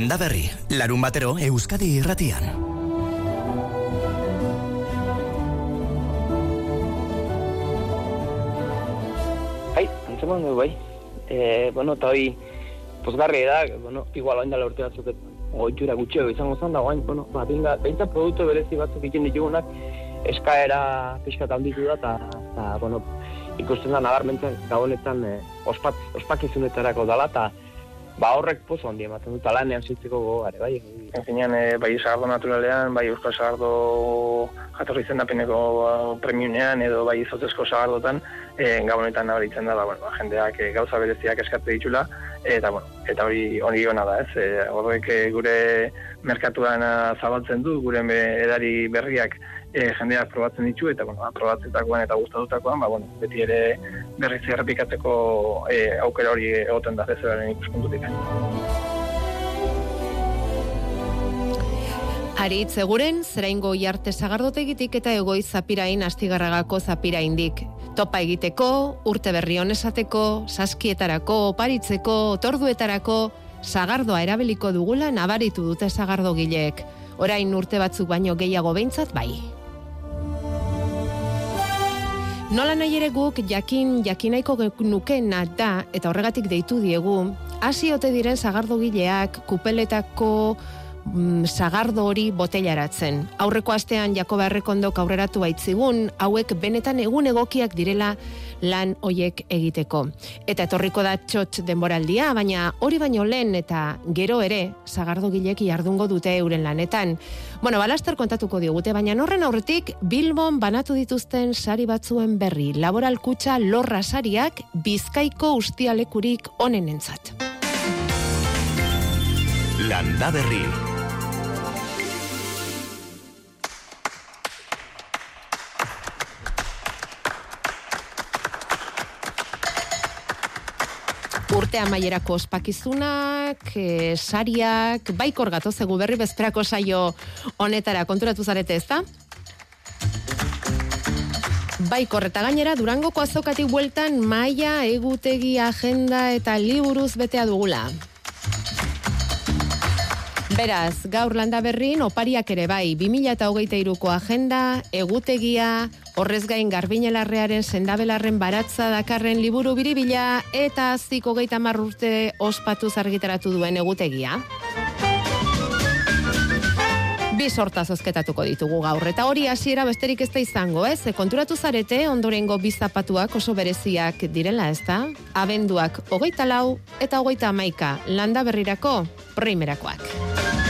Landa berri, larun batero Euskadi irratian. Bai, antzeman du, bai. E, bueno, eta hoi, pozgarri da, bueno, igual hain dala urte batzuk, oitxura gutxio izango zen da, bain, bueno, ba, binga, behintzat produktu berezi batzuk ikin ditugunak, eskaera pixka handitu da, eta, bueno, ikusten da nabarmentzen gabonetan e, ospat, ospakizunetarako dala, eta ba horrek pozo handi ematen dut, alanean zitzeko gogare, bai. Enzinean, e, bai zagardo naturalean, bai euskal zagardo jatorri zendapeneko ba, premiunean, edo bai izotezko zagardotan, e, gabonetan nabaritzen da, ba, bueno, ba, jendeak e, gauza bereziak eskatze ditula, eta, bueno, eta hori hori gona da, ez? E, horrek gure merkatuan zabaltzen du, gure edari berriak e, jendeak probatzen ditu eta bueno, probatzetakoan eta gustatutakoan, ba bueno, beti ere berriz errepikatzeko e, aukera hori egoten da bezalaren ikuspuntutik. Aritz eguren, zeraingo jarte sagardotegitik eta egoi zapirain astigarragako zapiraindik. Topa egiteko, urte berri honesateko, saskietarako, oparitzeko, otorduetarako, sagardoa erabiliko dugula nabaritu dute sagardo gileek. Orain urte batzuk baino gehiago behintzat bai. Nola nahi ere guk jakin jakinaiko nukena da eta horregatik deitu diegu, hasi ote diren zagardogileak kupeletako mm, sagardo hori botellaratzen. Aurreko astean Jakoba Errekondok aurreratu baitzigun, hauek benetan egun egokiak direla lan hoiek egiteko. Eta etorriko da txotx denboraldia, baina hori baino lehen eta gero ere sagardogilek jardungo dute euren lanetan. Bueno, balaster kontatuko digute, baina horren aurretik Bilbon banatu dituzten sari batzuen berri. Laboral kutsa lorra sariak bizkaiko ustialekurik onenentzat. Landa berri. Urte amaierako ospakizunak, e, sariak, baikor gatoz egu berri bezperako saio honetara konturatu zarete ez da? Baikor eta gainera Durangoko azokatik bueltan maia, egutegi, agenda eta liburuz betea dugula. Beraz, gaur landa berrin, opariak ere bai, 2008ko agenda, egutegia, horrez gain garbinelarrearen sendabelarren baratza dakarren liburu biribila eta ziko geita marrurte ospatu zargitaratu duen egutegia. Bi sorta zozketatuko ditugu gaur, eta hori hasiera besterik ez da izango, ez? E, konturatu zarete, ondorengo bizapatuak oso bereziak direla, ez da? Abenduak hogeita lau eta hogeita amaika, landa berrirako, primerakoak.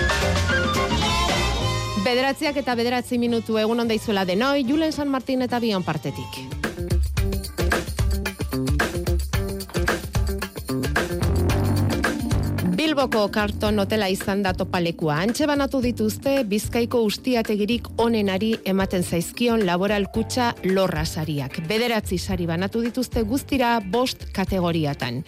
Bederatziak eta bederatzi minutu egun onda izuela denoi, Julen San Martin eta Bion partetik. Bilboko karton hotela izan da topalekua. Antxe banatu dituzte, bizkaiko ustiategirik onenari ematen zaizkion laboral kutsa lorra sariak. Bederatzi sari banatu dituzte guztira bost kategoriatan.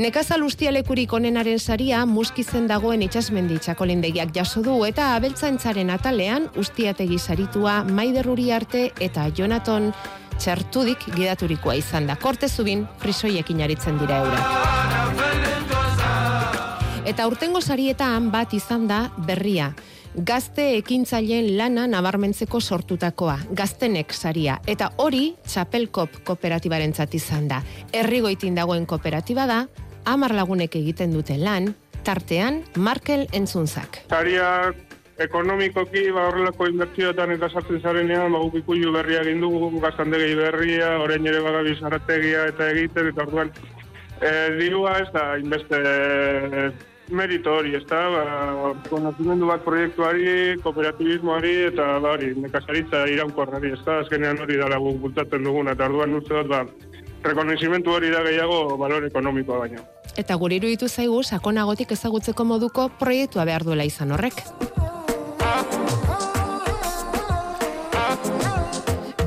Nekazal ustialekurik onenaren saria muskizen dagoen itxasmendi txakolindegiak jaso du eta abeltzaintzaren atalean ustiategi saritua maiderruri arte eta Jonaton txertudik gidaturikoa izan da. Korte zubin, frisoiekin aritzen dira eura. Eta urtengo sarietan bat izan da berria. Gazte ekintzaileen lana nabarmentzeko sortutakoa, gaztenek saria. Eta hori, txapelkop kooperatibaren izan da. Errigoitin dagoen kooperatiba da, amar lagunek egiten dute lan, tartean Markel entzunzak. Saria ekonomikoki ba horrelako inbertsioetan eta sartzen zarenean ba guk ikuilu berria egin dugu gaztandegi berria, orain ere bagabiz arategia eta egiten eta orduan eh dirua ez da inbeste merito hori, ez da, ba, konazimendu bat proiektuari, kooperatibismoari eta ba, nekazaritza iraunkorrari, ez da, azkenean hori dara guk bultatzen duguna, eta orduan uste dut, ba, rekonozimentu hori da gehiago balor ekonomikoa baina. Eta gure iruditu zaigu sakonagotik ezagutzeko moduko proiektua behar duela izan horrek.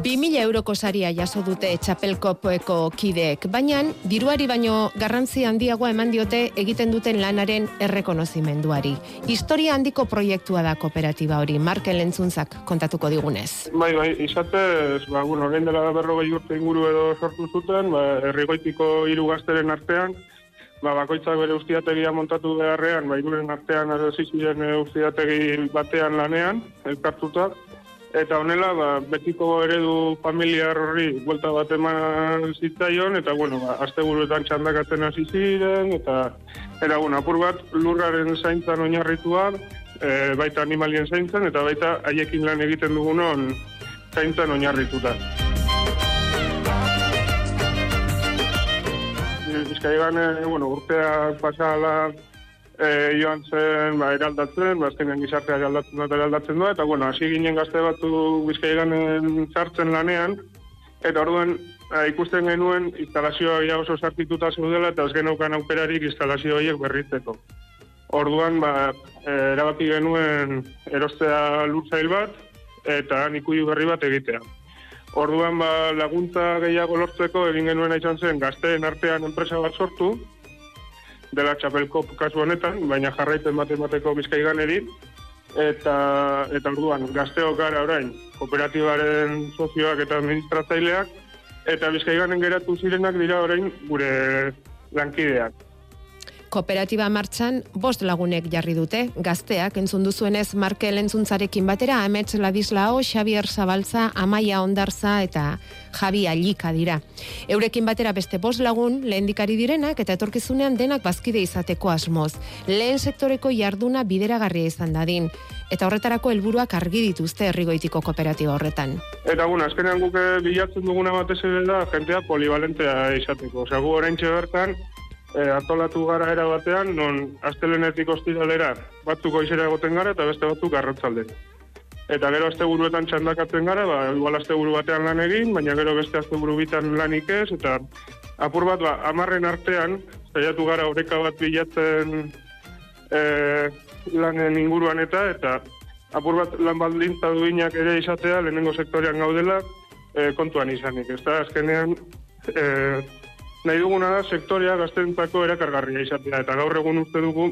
2000 euroko saria jaso dute txapelkopoeko kideek, baina diruari baino garrantzi handiagoa eman diote egiten duten lanaren errekonozimenduari. Historia handiko proiektua da kooperatiba hori, Markel Entzunzak kontatuko digunez. Bai, bai, izatez, ba, bueno, dela berrogei urte inguru edo sortu zuten, ba, errigoitiko hiru gazteren artean, ba, bakoitzak bere ustiategia montatu beharrean, ba, iruren artean ziren e, ustiategi batean lanean, elkartuta, eta honela, ba, betiko eredu familiar horri buelta bat eman zitzaion, eta, bueno, ba, azte buruetan txandakatzen hasi ziren, eta, era, bueno, apur bat, lurraren zaintzan oinarritua, e, baita animalien zaintzan, eta baita haiekin lan egiten dugunon zaintzan oinarrituta. Bizkaigan, e, bueno, urteak pasala e, joan zen, ba, eraldatzen, ba, azkenean gizartea eraldatzen dut eraldatzen du, eta, bueno, hasi ginen gazte batu Bizkaiganen sartzen lanean, eta orduan, e, ikusten genuen instalazioa ja oso sartituta zeudela, eta ez genaukan aukerarik instalazio horiek berritzeko. Orduan, ba, e, erabaki genuen erostea lurtzail bat, eta nikuiu berri bat egitea. Orduan ba, laguntza gehiago lortzeko egin genuen izan zen gazteen artean enpresa bat sortu, dela txapelko kasu honetan, baina jarraipen bat emateko bizkaiganeri, eta, eta orduan gazteok gara orain kooperatibaren sozioak eta administratzaileak, eta bizkaiganen geratu zirenak dira orain gure lankideak. Kooperatiba martxan bost lagunek jarri dute, gazteak entzun duzuenez Markel entzuntzarekin batera Amets Ladislao, Xavier Zabaltza, Amaia Ondarza eta Javi Alika dira. Eurekin batera beste bost lagun lehendikari direnak eta etorkizunean denak bazkide izateko asmoz. Lehen sektoreko jarduna bideragarria izan dadin eta horretarako helburuak argi dituzte herrigoitiko kooperatiba horretan. Eta guna, azkenean guke bilatzen duguna batez ere da jentea polivalentea izateko. Osea, gu oraintxe bertan e, atolatu gara era batean, non astelenetik ostiralera batzuk izera egoten gara eta beste batzuk arratzalde. Eta gero asteburuetan txandakatzen gara, ba, igual asteburu batean lan egin, baina gero beste asteburu bitan lanik ez, eta apur bat, ba, amarren artean, zaiatu gara horeka bat bilatzen e, lanen inguruan eta, eta apur bat lan baldintza duinak ere izatea, lehenengo sektorean gaudela, e, kontuan izanik. Ez da, azkenean, e, nahi duguna da sektorea gaztentzako erakargarria izatea. Eta gaur egun uste dugu,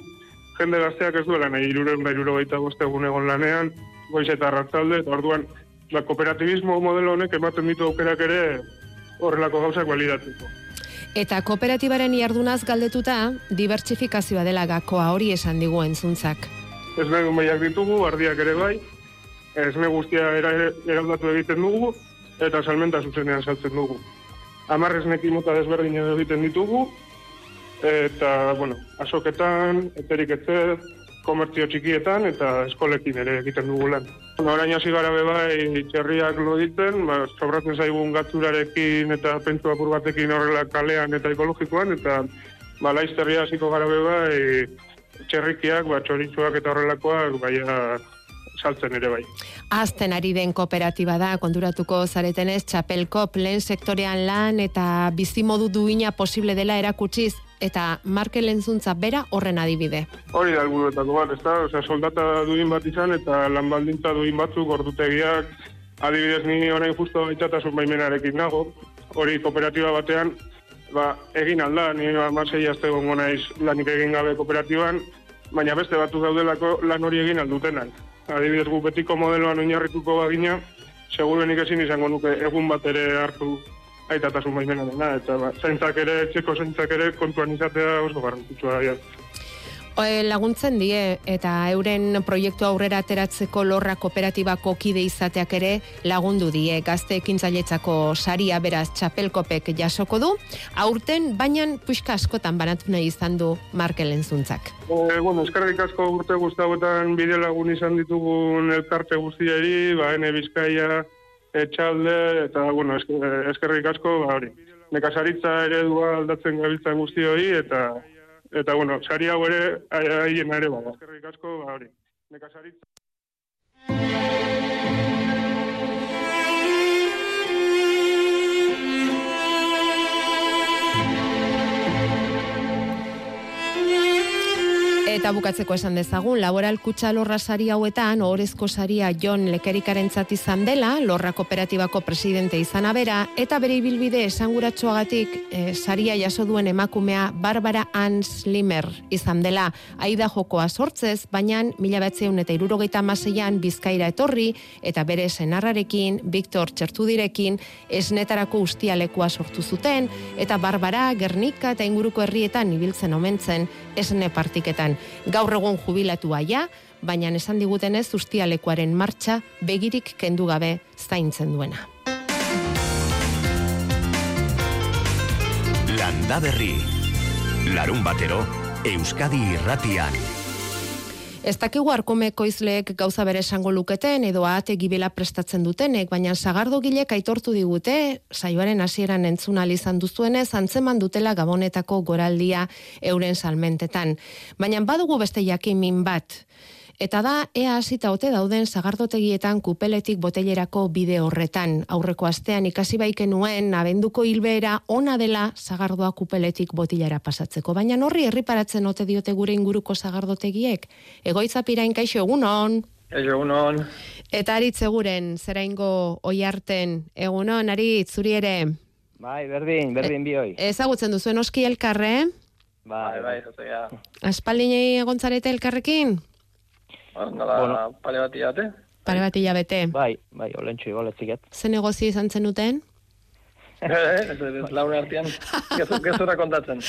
jende gazteak ez duela nahi iruren da iruro gaita egun egon lanean, goiz eta ratzalde, eta orduan, la kooperativismo modelo honek ematen ditu aukerak ere horrelako gauzak balidatzeko. Eta kooperatibaren jardunaz galdetuta, dibertsifikazioa dela gakoa hori esan digu entzuntzak. Ez nahi baiak ditugu, ardiak ere bai, ez nahi guztia eraldatu egiten dugu, eta salmenta zuzenean saltzen dugu amarreznek mota desberdin egiten ditugu, eta, bueno, asoketan, eterik etzer, komertzio txikietan eta eskolekin ere egiten dugu lan. Orain hasi gara bebai txerriak loditzen, ba, sobratzen zaigun gatzurarekin eta pentsu apur batekin horrela kalean eta ekologikoan, eta ba, laizterria hasiko gara bebai txerrikiak, ba, txoritzuak eta horrelakoak, baina saltzen ere bai. Azten ari den kooperatiba da, konduratuko zaretenez, txapelkop lehen sektorean lan eta bizimodu duina posible dela erakutsiz, eta marke lentzuntza bera horren adibide. Hori da, helburuetako bat, ez da, Osea, soldata duin bat izan eta lan baldintza duin batzuk ordutegiak, adibidez ni orain justo baitatasun baimenarekin nago, hori kooperatiba batean, ba, egin alda, ni amasei azte gongo naiz lanik egin gabe kooperatiban, baina beste batu daudelako lan hori egin aldutenak adibidez gu betiko modeloan oinarrituko bagina, seguruen ezin izango nuke egun bat ere hartu aitatasun baimena dena, eta ba, zaintzak ere, txeko zaintzak ere kontuan izatea oso garrantzitsua da. E, laguntzen die eta euren proiektu aurrera ateratzeko lorra kooperatibako kide izateak ere lagundu die gazte ekintzailetzako saria beraz txapelkopek jasoko du aurten baina puxka askotan banatu nahi izan du Markelen zuntzak. E, bueno, eskerrik asko urte guztauetan bide lagun izan ditugun elkarte guztiari, ba, ene bizkaia, etxalde, eta, bueno, eskerrik asko, ba, hori. Nekazaritza eredua aldatzen gabiltzen guzti hori, eta eta bueno, sari hau ere haien ere bada. Eskerrik asko, ba hori. Nekazaritza. Eta bukatzeko esan dezagun, laboral kutsa lorra sari hauetan, ohorezko saria Jon Lekerikaren izan dela, lorra kooperatibako presidente izana bera, eta bere ibilbide esanguratsuagatik e, saria jaso duen emakumea Barbara Ans Limer izan dela, aida jokoa sortzez, baina mila batzeun eta irurogeita maseian bizkaira etorri, eta bere senarrarekin, Viktor Txertudirekin, esnetarako ustialekua sortu zuten, eta Barbara, Gernika eta inguruko herrietan ibiltzen omentzen, esne partiketan. Gaur egun jubilatua ja, baina esan digutenez ustialekuaren martxa begirik kendu gabe zaintzen duena. Landa berri. Larun batero, Euskadi irratian. Ez dakigu arkomeko izleek gauza bere esango luketen edo ahate gibela prestatzen dutenek, baina sagardo gilek aitortu digute, saioaren hasieran entzuna izan duzuenez, antzeman dutela gabonetako goraldia euren salmentetan. Baina badugu beste jakin bat, Eta da, ea hasita ote dauden zagardotegietan kupeletik botellerako bide horretan. Aurreko astean ikasi baiken nuen, abenduko hilbeera ona dela zagardoa kupeletik botillera pasatzeko. Baina horri herriparatzen ote diote gure inguruko zagardotegiek. Egoitza pirain kaixo egunon. egunon. Eta aritz eguren, zera ingo oi harten, egunon, aritz, zuri ere. Bai, berdin, berdin e, bihoi. Ezagutzen duzuen oski elkarre? Bai, bai, bai, Aspaldinei egontzarete elkarrekin? Nola, bueno. pare bat iate? Pare bat hilabete. Bai, bai, olentxo igual ez Ze negozio izan zenuten? Eh, Laura artean, gezura kontatzen.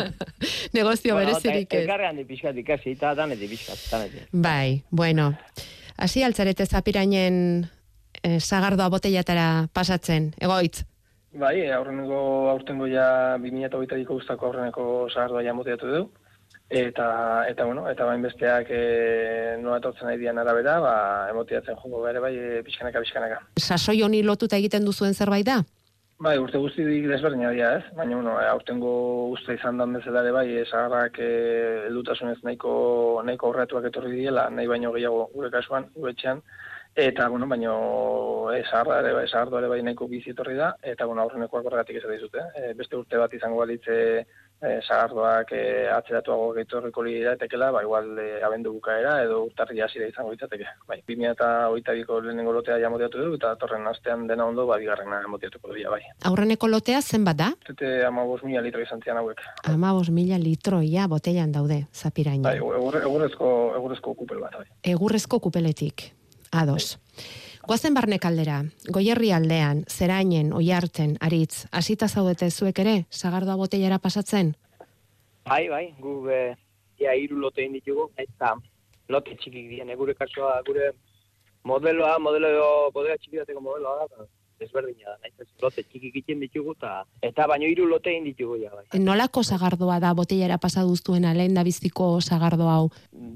negozio bueno, berezirik ez. Elkarrean di pixkat ikasi, eta danet di pixkat, Bai, bueno. Asi altzarete zapirainen eh, zagardoa botellatara pasatzen, egoitz? Bai, aurreneko aurtengo ja 2008ko guztako aurreneko zagardoa ja moteatu du eta eta bueno, eta bain besteak e, noa etortzen nahi dian arabera, ba, emotiatzen jongo bere bai e, pixkanaka, pixkanaka. Sasoi honi lotuta egiten duzuen zerbait da? Bai, urte guzti desberdina dira, ez? Baina, bueno, aurtengo uste izan dan bezala ere bai, esagarrak e, edutasunez nahiko, nahiko aurretuak etorri diela, nahi baino gehiago gure kasuan, gure etxean, Eta, bueno, baino, esarra ere, bai, esardo ere bai nahiko bizi etorri da, eta, bueno, aurrenekoak horregatik ez dizute. E, beste urte bat izango balitze eh sagardoak eh atzeratuago gaitorriko lidera etekela, ba igual eh, abendu bukaera edo urtarri hasira izango litzateke. Bai, 2022ko lehenengo lotea ja motiatu du eta torren astean dena ondo ba bigarrena motiatuko du bai. Aurreneko lotea zenbat da? Zete 15.000 litro izan zian hauek. 15.000 litro ja botellan daude zapiraino. Bai, egurrezko egurrezko kupel bat bai. Egurrezko kupeletik. Ados. Goazen barne kaldera, goierri aldean, zerainen, oiartzen, aritz, hasita zaudete zuek ere, zagardoa botellara pasatzen? Bai, bai, gu e, ia iru lote inditugu, eta lote txikik dien, gure kasua, gure modeloa, modelo, bodega txikidateko modeloa da, desberdina da, naiz lote txiki egiten ditugu ta eta baino hiru lote egin ditugu ja bai. Nolako sagardoa da botellara pasa duztuena lehen da biziko sagardo hau?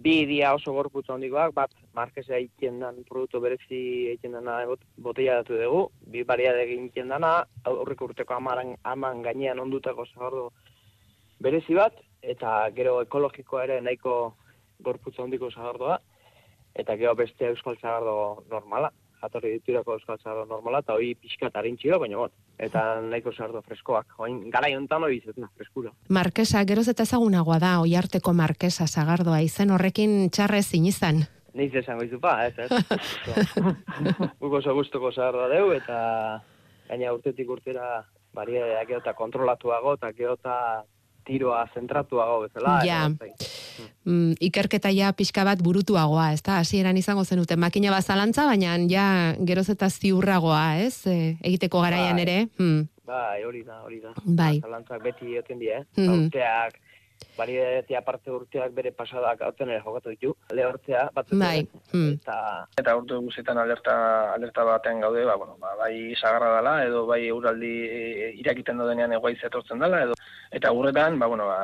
Bi dia oso gorputza hondikoak, bat markesa egiten dan produktu berezi egiten dana botella datu dugu, bi baria egiten dana, aurreko urteko amaran, aman gainean ondutako sagardo berezi bat, eta gero ekologikoa ere nahiko gorputza hondiko sagardoa, eta gero beste euskal sagardo normala jatorri diturako euskal zardo normala, eta hoi pixka eta baina bon, eta nahiko zardo freskoak. Oin, gara jontan hori izaten, freskura. Markesa, geroz eta ezagunagoa da, oi arteko Markesa zagardoa, izen horrekin txarrez inizan. Niz esango izu pa, ez, ez. Buko oso guztoko zagardoa deu, eta gaina urtetik urtera baria eta kontrolatuago, eta geota tiroa zentratuago bezala. Ja. Mm, ikerketa ja pixka bat burutuagoa, ez da? Hasieran izango zenuten makina bat zalantza, baina ja geroz eta ziurragoa, ez? E, egiteko garaian bai. ere. Hmm. Bai, hori da, hori da. Bai. Zalantzak beti egoten die, eh? Mm Bari aparte urteak bere pasadak hauten ere jokatu ditu. Lehortzea batzuk. Bai. Hmm. Eta, eta urte guztietan alerta, alerta batean gaude, ba, bueno, ba, bai sagarra dela, edo bai uraldi e, irakiten dodenean egoaiz etortzen dela, edo eta urretan, ba, bueno, ba,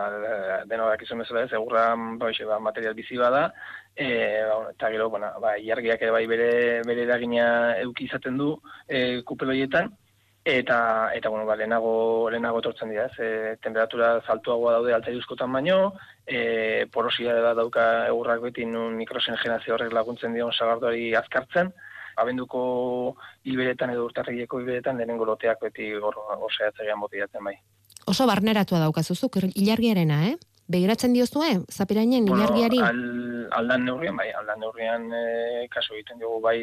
deno da kizun bezala ez, egurra ba, ba, material bizi bada, e, ba, eta gero, bueno, ba, iargiak ere bai bere, bere eragina euki izaten du e, kupeloietan, eta eta bueno, ba, lehenago lehenago etortzen dira, ez? E, temperatura zaltuagoa daude altzaiuzkotan baino, eh porosia da dauka egurrak beti nun mikrosengenazio horrek laguntzen dion sagardoari azkartzen. Abenduko hilberetan edo urtarrileko hilberetan lehenengo loteak beti gor osea bai. Oso barneratua daukazuzuk ilargiarena, eh? Begiratzen diozue, zapirainen ilargiari? al, aldan neurrian, bai, aldan neurrian e, kasu egiten dugu bai,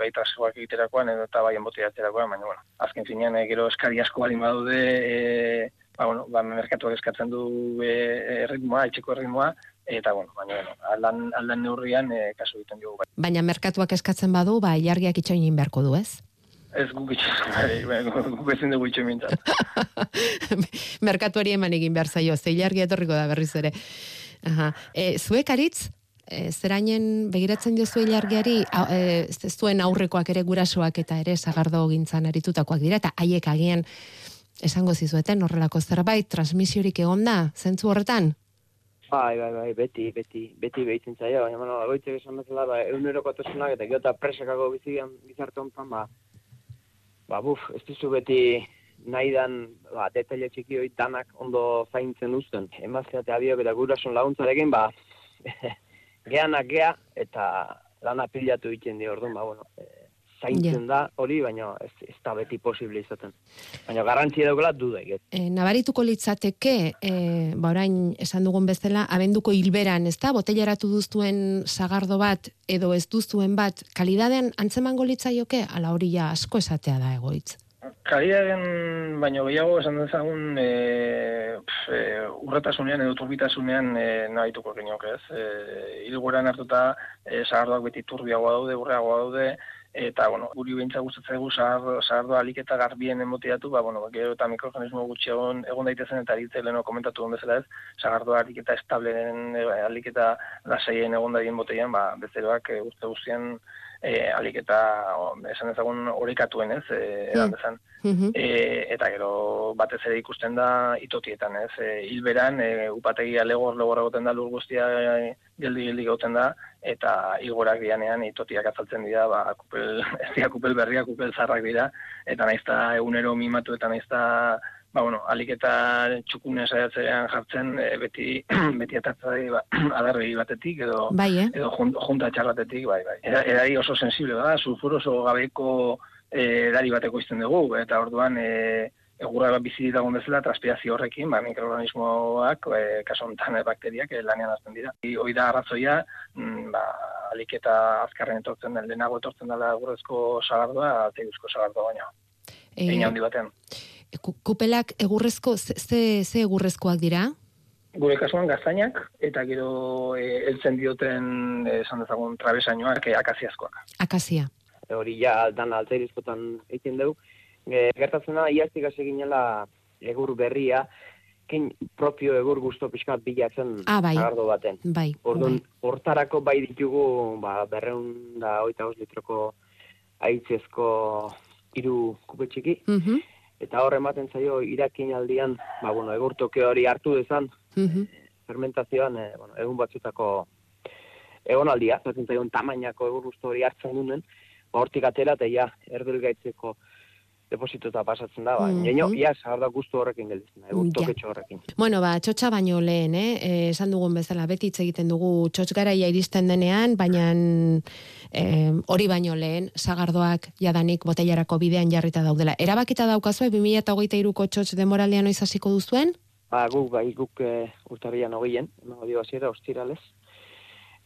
bai trasegoak egiterakoan edo eta bai embotiaterakoan, baina, bueno, azken finean, e, gero eskari asko balin badude, e, ba, bueno, ba, merkatuak eskatzen du e, erritmoa, etxeko erritmoa, eta, bueno, baina, bueno, aldan, aldan neurrian e, kasu egiten dugu, bai. Baina merkatuak eskatzen badu, ba, ilargiak itxoin beharko du, ez? Ez guk itxoin, bai, bai, guk ezin dugu mintzat. merkatuari eman egin behar zaio, ze ilargia etorriko da berriz ere. Aha. E, zuek aritz, e, zerainen begiratzen zuen ilargiari, e, zuen aurrekoak ere gurasoak eta ere sagardo gintzan aritutakoak dira, eta haiek agian esango zizueten horrelako zerbait, transmisiorik egon da, zentzu horretan? Bai, bai, bai, beti, beti, beti behitzen zaio, baina, bueno, egoitzek esan bezala, ba, egunerokotasunak eta gero eta presakako bizian gizarte honetan, ba, ba, buf, ez dizu beti nahi dan, ba, detaile txiki hori danak ondo zaintzen uzten. Emaztea eta abiok eta gurasun laguntzarekin, ba, geanak gea, eta lana pilatu egiten di orduan, ba, bueno, e, zaintzen da hori, baina ez, ez da beti posible izaten. Baina garrantzia daukala dudaik, ez. E, nabarituko litzateke, e, ba orain esan dugun bezala, abenduko hilberan, ez da, botellaratu duztuen sagardo bat, edo ez duztuen bat, kalidadean antzemango litzaioke, ala hori ja asko esatea da egoitz. Kalidaden, baino gehiago esan dezagun e, pf, e, urretasunean edo turbitasunean e, nahituko geniok ez. E, Ilgoran hartuta e, sagardoak beti turbiagoa daude, urreagoa daude, eta, bueno, guri behintza gustatzaigu sagardo, sagardo alik eta garbien emotiatu, ba, bueno, gero eta mikroorganismo gutxi egon, egon daitezen eta ditze leheno komentatu duen bezala ez, sagardo alik eta estableren, e, alik eta lasaien egon daien botean, ba, bezeroak e, uste guztien e, alik eta o, esan ezagun horikatuen ez, e, edan dezan. Mhm. E, eta gero batez ere ikusten da itotietan, ez? E, hilberan, e, upategia legor legor egoten da lur guztia e, geldi geldi egoten da eta ilgorak dianean itotiak azaltzen dira, ba kupel ez dira kupel berriak, kupel zarrak dira eta naizta egunero mimatu eta naizta ba bueno, alik eta txukune saiatzean jartzen e, beti beti atatzai ba, adarri batetik edo Bai, eh? edo jun- junta txarratetik, bai, bai. Era, erari oso sensible da, sulfur oso gabeko eh, edari bateko izten dugu, eta orduan e, egurra bat bizi dagoen bezala, transpirazio horrekin, ba, mikroorganismoak, e, kaso honetan e, bakteriak e, lanean azten dira. I- Hoi da arrazoia, mm, ba, alik eta azkarren etortzen den, lehenago etortzen dela egurrezko sagardoa, teiguzko sagardoa baina, E, handi batean. Kupelak egurrezko, ze, ze, ze egurrezkoak dira? Gure kasuan gaztainak, eta gero e, heltzen dioten, esan dezagun, trabesainoak, e, akaziazkoak. Akazia. hori ja dan altairizkotan egiten dugu. E, gertatzen da, iaztik hasi ginela egur berria, kin propio egur guzto pixkat bilatzen Ah, bai. sagardo baten. Bai. Orduan, bai. hortarako bai ditugu, ba, berreun da oita litroko aitzezko hiru kupe txiki, Mhm, eta hor ematen zaio irakin aldian, ba, bueno, egur toke hori hartu dezan, mhm. fermentazioan, e, bueno, egun batzutako egonaldia, zaten zaion tamainako egur hori hartzen duen, ba, hortik atera eta ja, erdil gaitzeko deposituta pasatzen da, ba, mm ja, sagarda guztu horrekin gelditzen da, egur Ja. toketxo horrekin. Bueno, ba, txotxa baino lehen, eh? eh? esan dugun bezala, beti hitz egiten dugu txotx garaia iristen denean, baina eh, hori baino lehen, sagardoak jadanik botellarako bidean jarrita daudela. Erabakita daukazue, 2008ko txotx demoralean noiz hasiko duzuen? Ba, guk, bai, guk e, urtarrian hogeien, emango dio hasiera ostiralez,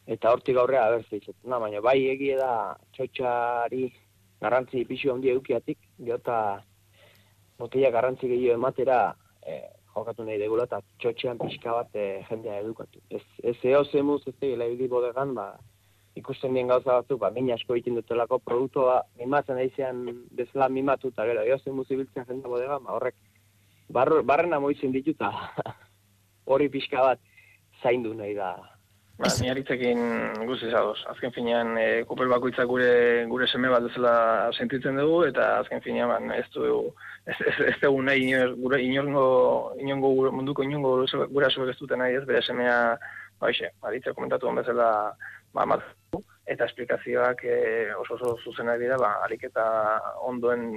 eta hortik aurrea abertze izaten da, baina bai egie da txotxari garrantzi pixu handia eukiatik, geota botella garrantzi gehiago ematera e, jokatu nahi degula, eta txotxean pixka bat e, jendea edukatu. Ez, ez eo zemuz, ez egila ibili bodegan, ba, ikusten dien gauza batzu, ba, min asko egiten dutelako produktua mimatzen aizean bezala mimatu, eta gero, eo zemuz ibiltzen jendea bodegan, ba, horrek barrena moitzen dituta hori pixka bat zaindu nahi da. Ba, ni aritzekin guztiz ados. Azken finean, e, kupel bakoitzak gure gure seme bat bezala sentitzen dugu, eta azken finean, ban, ez du, ez, ez, ez dugu nahi inor, gure inongo, inongo munduko inongo gure ez duten nahi ez, bere semea, ba, hoxe, aritze komentatu duen bezala, ba, amatu, eta esplikazioak e, oso oso zuzenak dira, ba, alik eta ondoen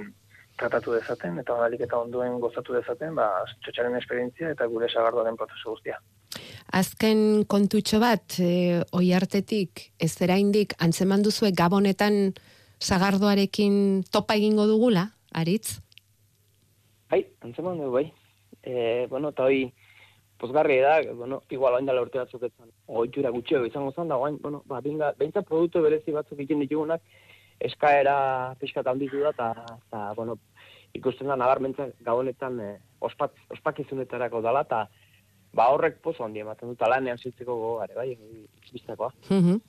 tratatu dezaten, eta alik eta ondoen gozatu dezaten, ba, txotxaren esperientzia eta gure sagardoaren prozesu guztia. Azken kontutxo bat, e, oi hartetik, ez zeraindik, antzeman duzue gabonetan sagardoarekin topa egingo dugula, aritz? Bai, antzeman dugu bai. E, bueno, eta hoi pozgarri da, bueno, igual oain dela urte batzuk etzan, oitxura gutxeo izango zen, da oain, bueno, ba, binga, behintzat produktu berezi batzuk egiten ditugunak, eskaera pixkat handitu da, eta, bueno, ikusten da, nabarmentzak gabonetan eh, ospat, ospakizunetarako dala, eta, ba, horrek pozo handi ematen dut, lanean zitzeko gogare, bai, biztakoa. Mhm.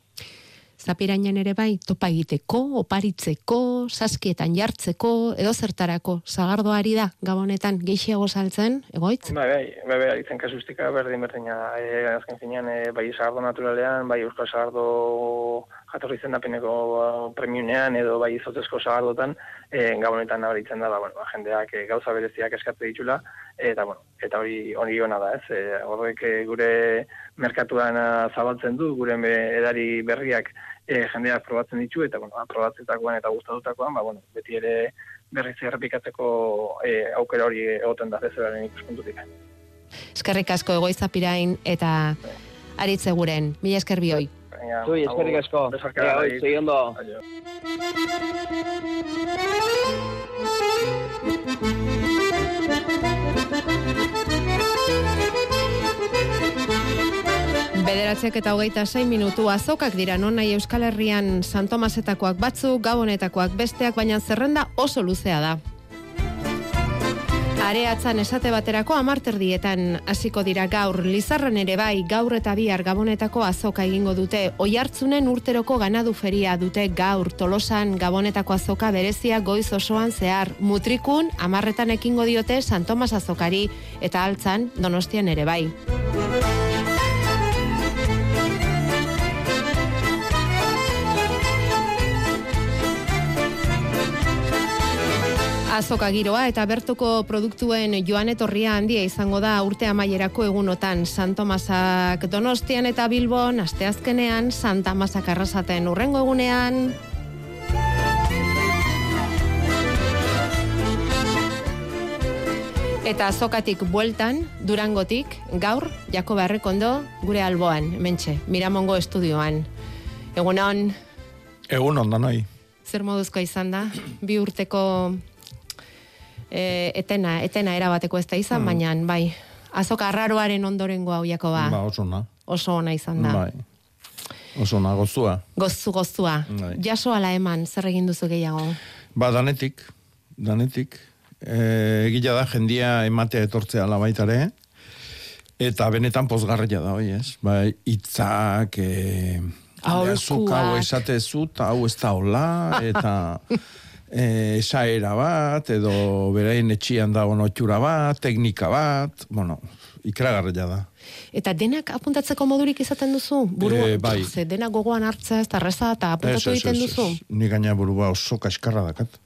Zapirainan ere bai, topa egiteko, oparitzeko, saskietan jartzeko, edo zertarako, zagardoari da, gabonetan, geixiago saltzen, egoitz? Bai, bai, bai, bai, itzen kasustika berdin berdina, e, azken finean, e, bai zagardo naturalean, bai euskal zagardo jatorri zendapeneko ba, premiunean, edo bai izotezko zagardotan, e, gabonetan nabaritzen da, ba, bueno, ba, jendeak e, gauza bereziak eskatze ditula, eta, bueno, eta hori hori ona da, ez, e, horrek gure merkatuan zabaltzen du, gure edari berriak, e, jendeak probatzen ditu eta bueno, probatzetakoan eta gustatutakoan, ba bueno, beti ere berriz errepikatzeko e, aukera hori egoten da bezalaren ikuspuntutik. Eskerrik asko egoiza pirain eta aritze guren. Mila esker bioi. Zui, eskerrik asko. Ega, oi, segundo. Bederatziak eta hogeita 6 minutu azokak dira non nahi Euskal Herrian San Tomasetakoak batzuk, Gabonetakoak besteak, baina zerrenda oso luzea da. Areatzan esate baterako amarterdietan hasiko dira gaur, Lizarran ere bai, gaur eta bihar Gabonetako azoka egingo dute, oihartzunen urteroko ganadu feria dute gaur, tolosan Gabonetako azoka berezia goiz osoan zehar, mutrikun amarretan ekingo diote San Tomas azokari, eta altzan donostian ere bai. Azoka giroa eta bertoko produktuen joan etorria handia izango da urte amaierako egunotan. San Tomasak Donostian eta Bilbon, asteazkenean Santa Masak arrasaten. Urrengo egunean. Eta azokatik bueltan, durangotik, gaur, jako ondo gure alboan, mentxe, Miramongo estudioan. Egunon, Egunon da nahi. zer moduzkoa izan da, bi urteko e, etena, etena erabateko ez da izan, baina bai, azoka arraroaren ondorengo hau jako ba, Ba, oso na. oso ona izan da. Bai. Oso na, gozua. Gozu, gozua. Bai. Jaso ala eman, zer egin duzu gehiago. Ba, danetik, danetik. E, egila da, jendia ematea etortzea labaitare, eta benetan pozgarria da, oi, ez? Ba, itzak, e, Aholkuak. zuk hau esatezu, hau ez da hola, eta e, esaera bat, edo berain etxian dago notxura bat, teknika bat, bueno, ikragarria da. Eta denak apuntatzeko modurik izaten duzu? Buru, Eh, bai. Ze denak gogoan hartza ez da reza eta apuntatu ez, egiten duzu? ez. Ni gaina burua oso kaskarra dakat.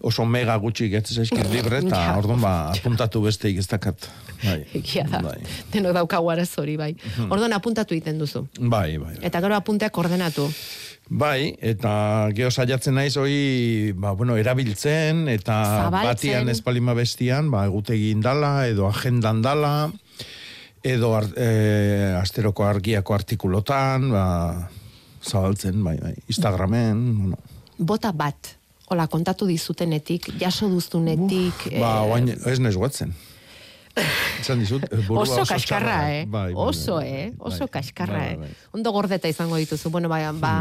Oso mega gutxi getz zaizkit libre, eta Ja. orduan ba, apuntatu besteik ez dakat. Bai. Egia da, Bai. denok daukagu arazori, bai. Orduan apuntatu egiten duzu. Bai, bai, bai. Eta gero apunteak ordenatu. Bai, eta geho saiatzen naiz hoi, ba, bueno, erabiltzen, eta Zabaltzen. batian espalima bestian, ba, egutegi indala, edo agendan dala, edo ar, e, asteroko argiako artikulotan, ba, zabaltzen, bai, bai, Instagramen, bueno. Bota bat, hola, kontatu dizutenetik, jaso duztunetik. Ba, eh, oain, ez naiz guatzen. Esan dizut, eh, burua Oso kaskarra, txarra eh? Bai, bai, oso, bai, eh? bai, Oso bai, kaskarra, bai, eh? bai. Hmm. Ondo gordeta izango dituzu. Bueno, ba, ba,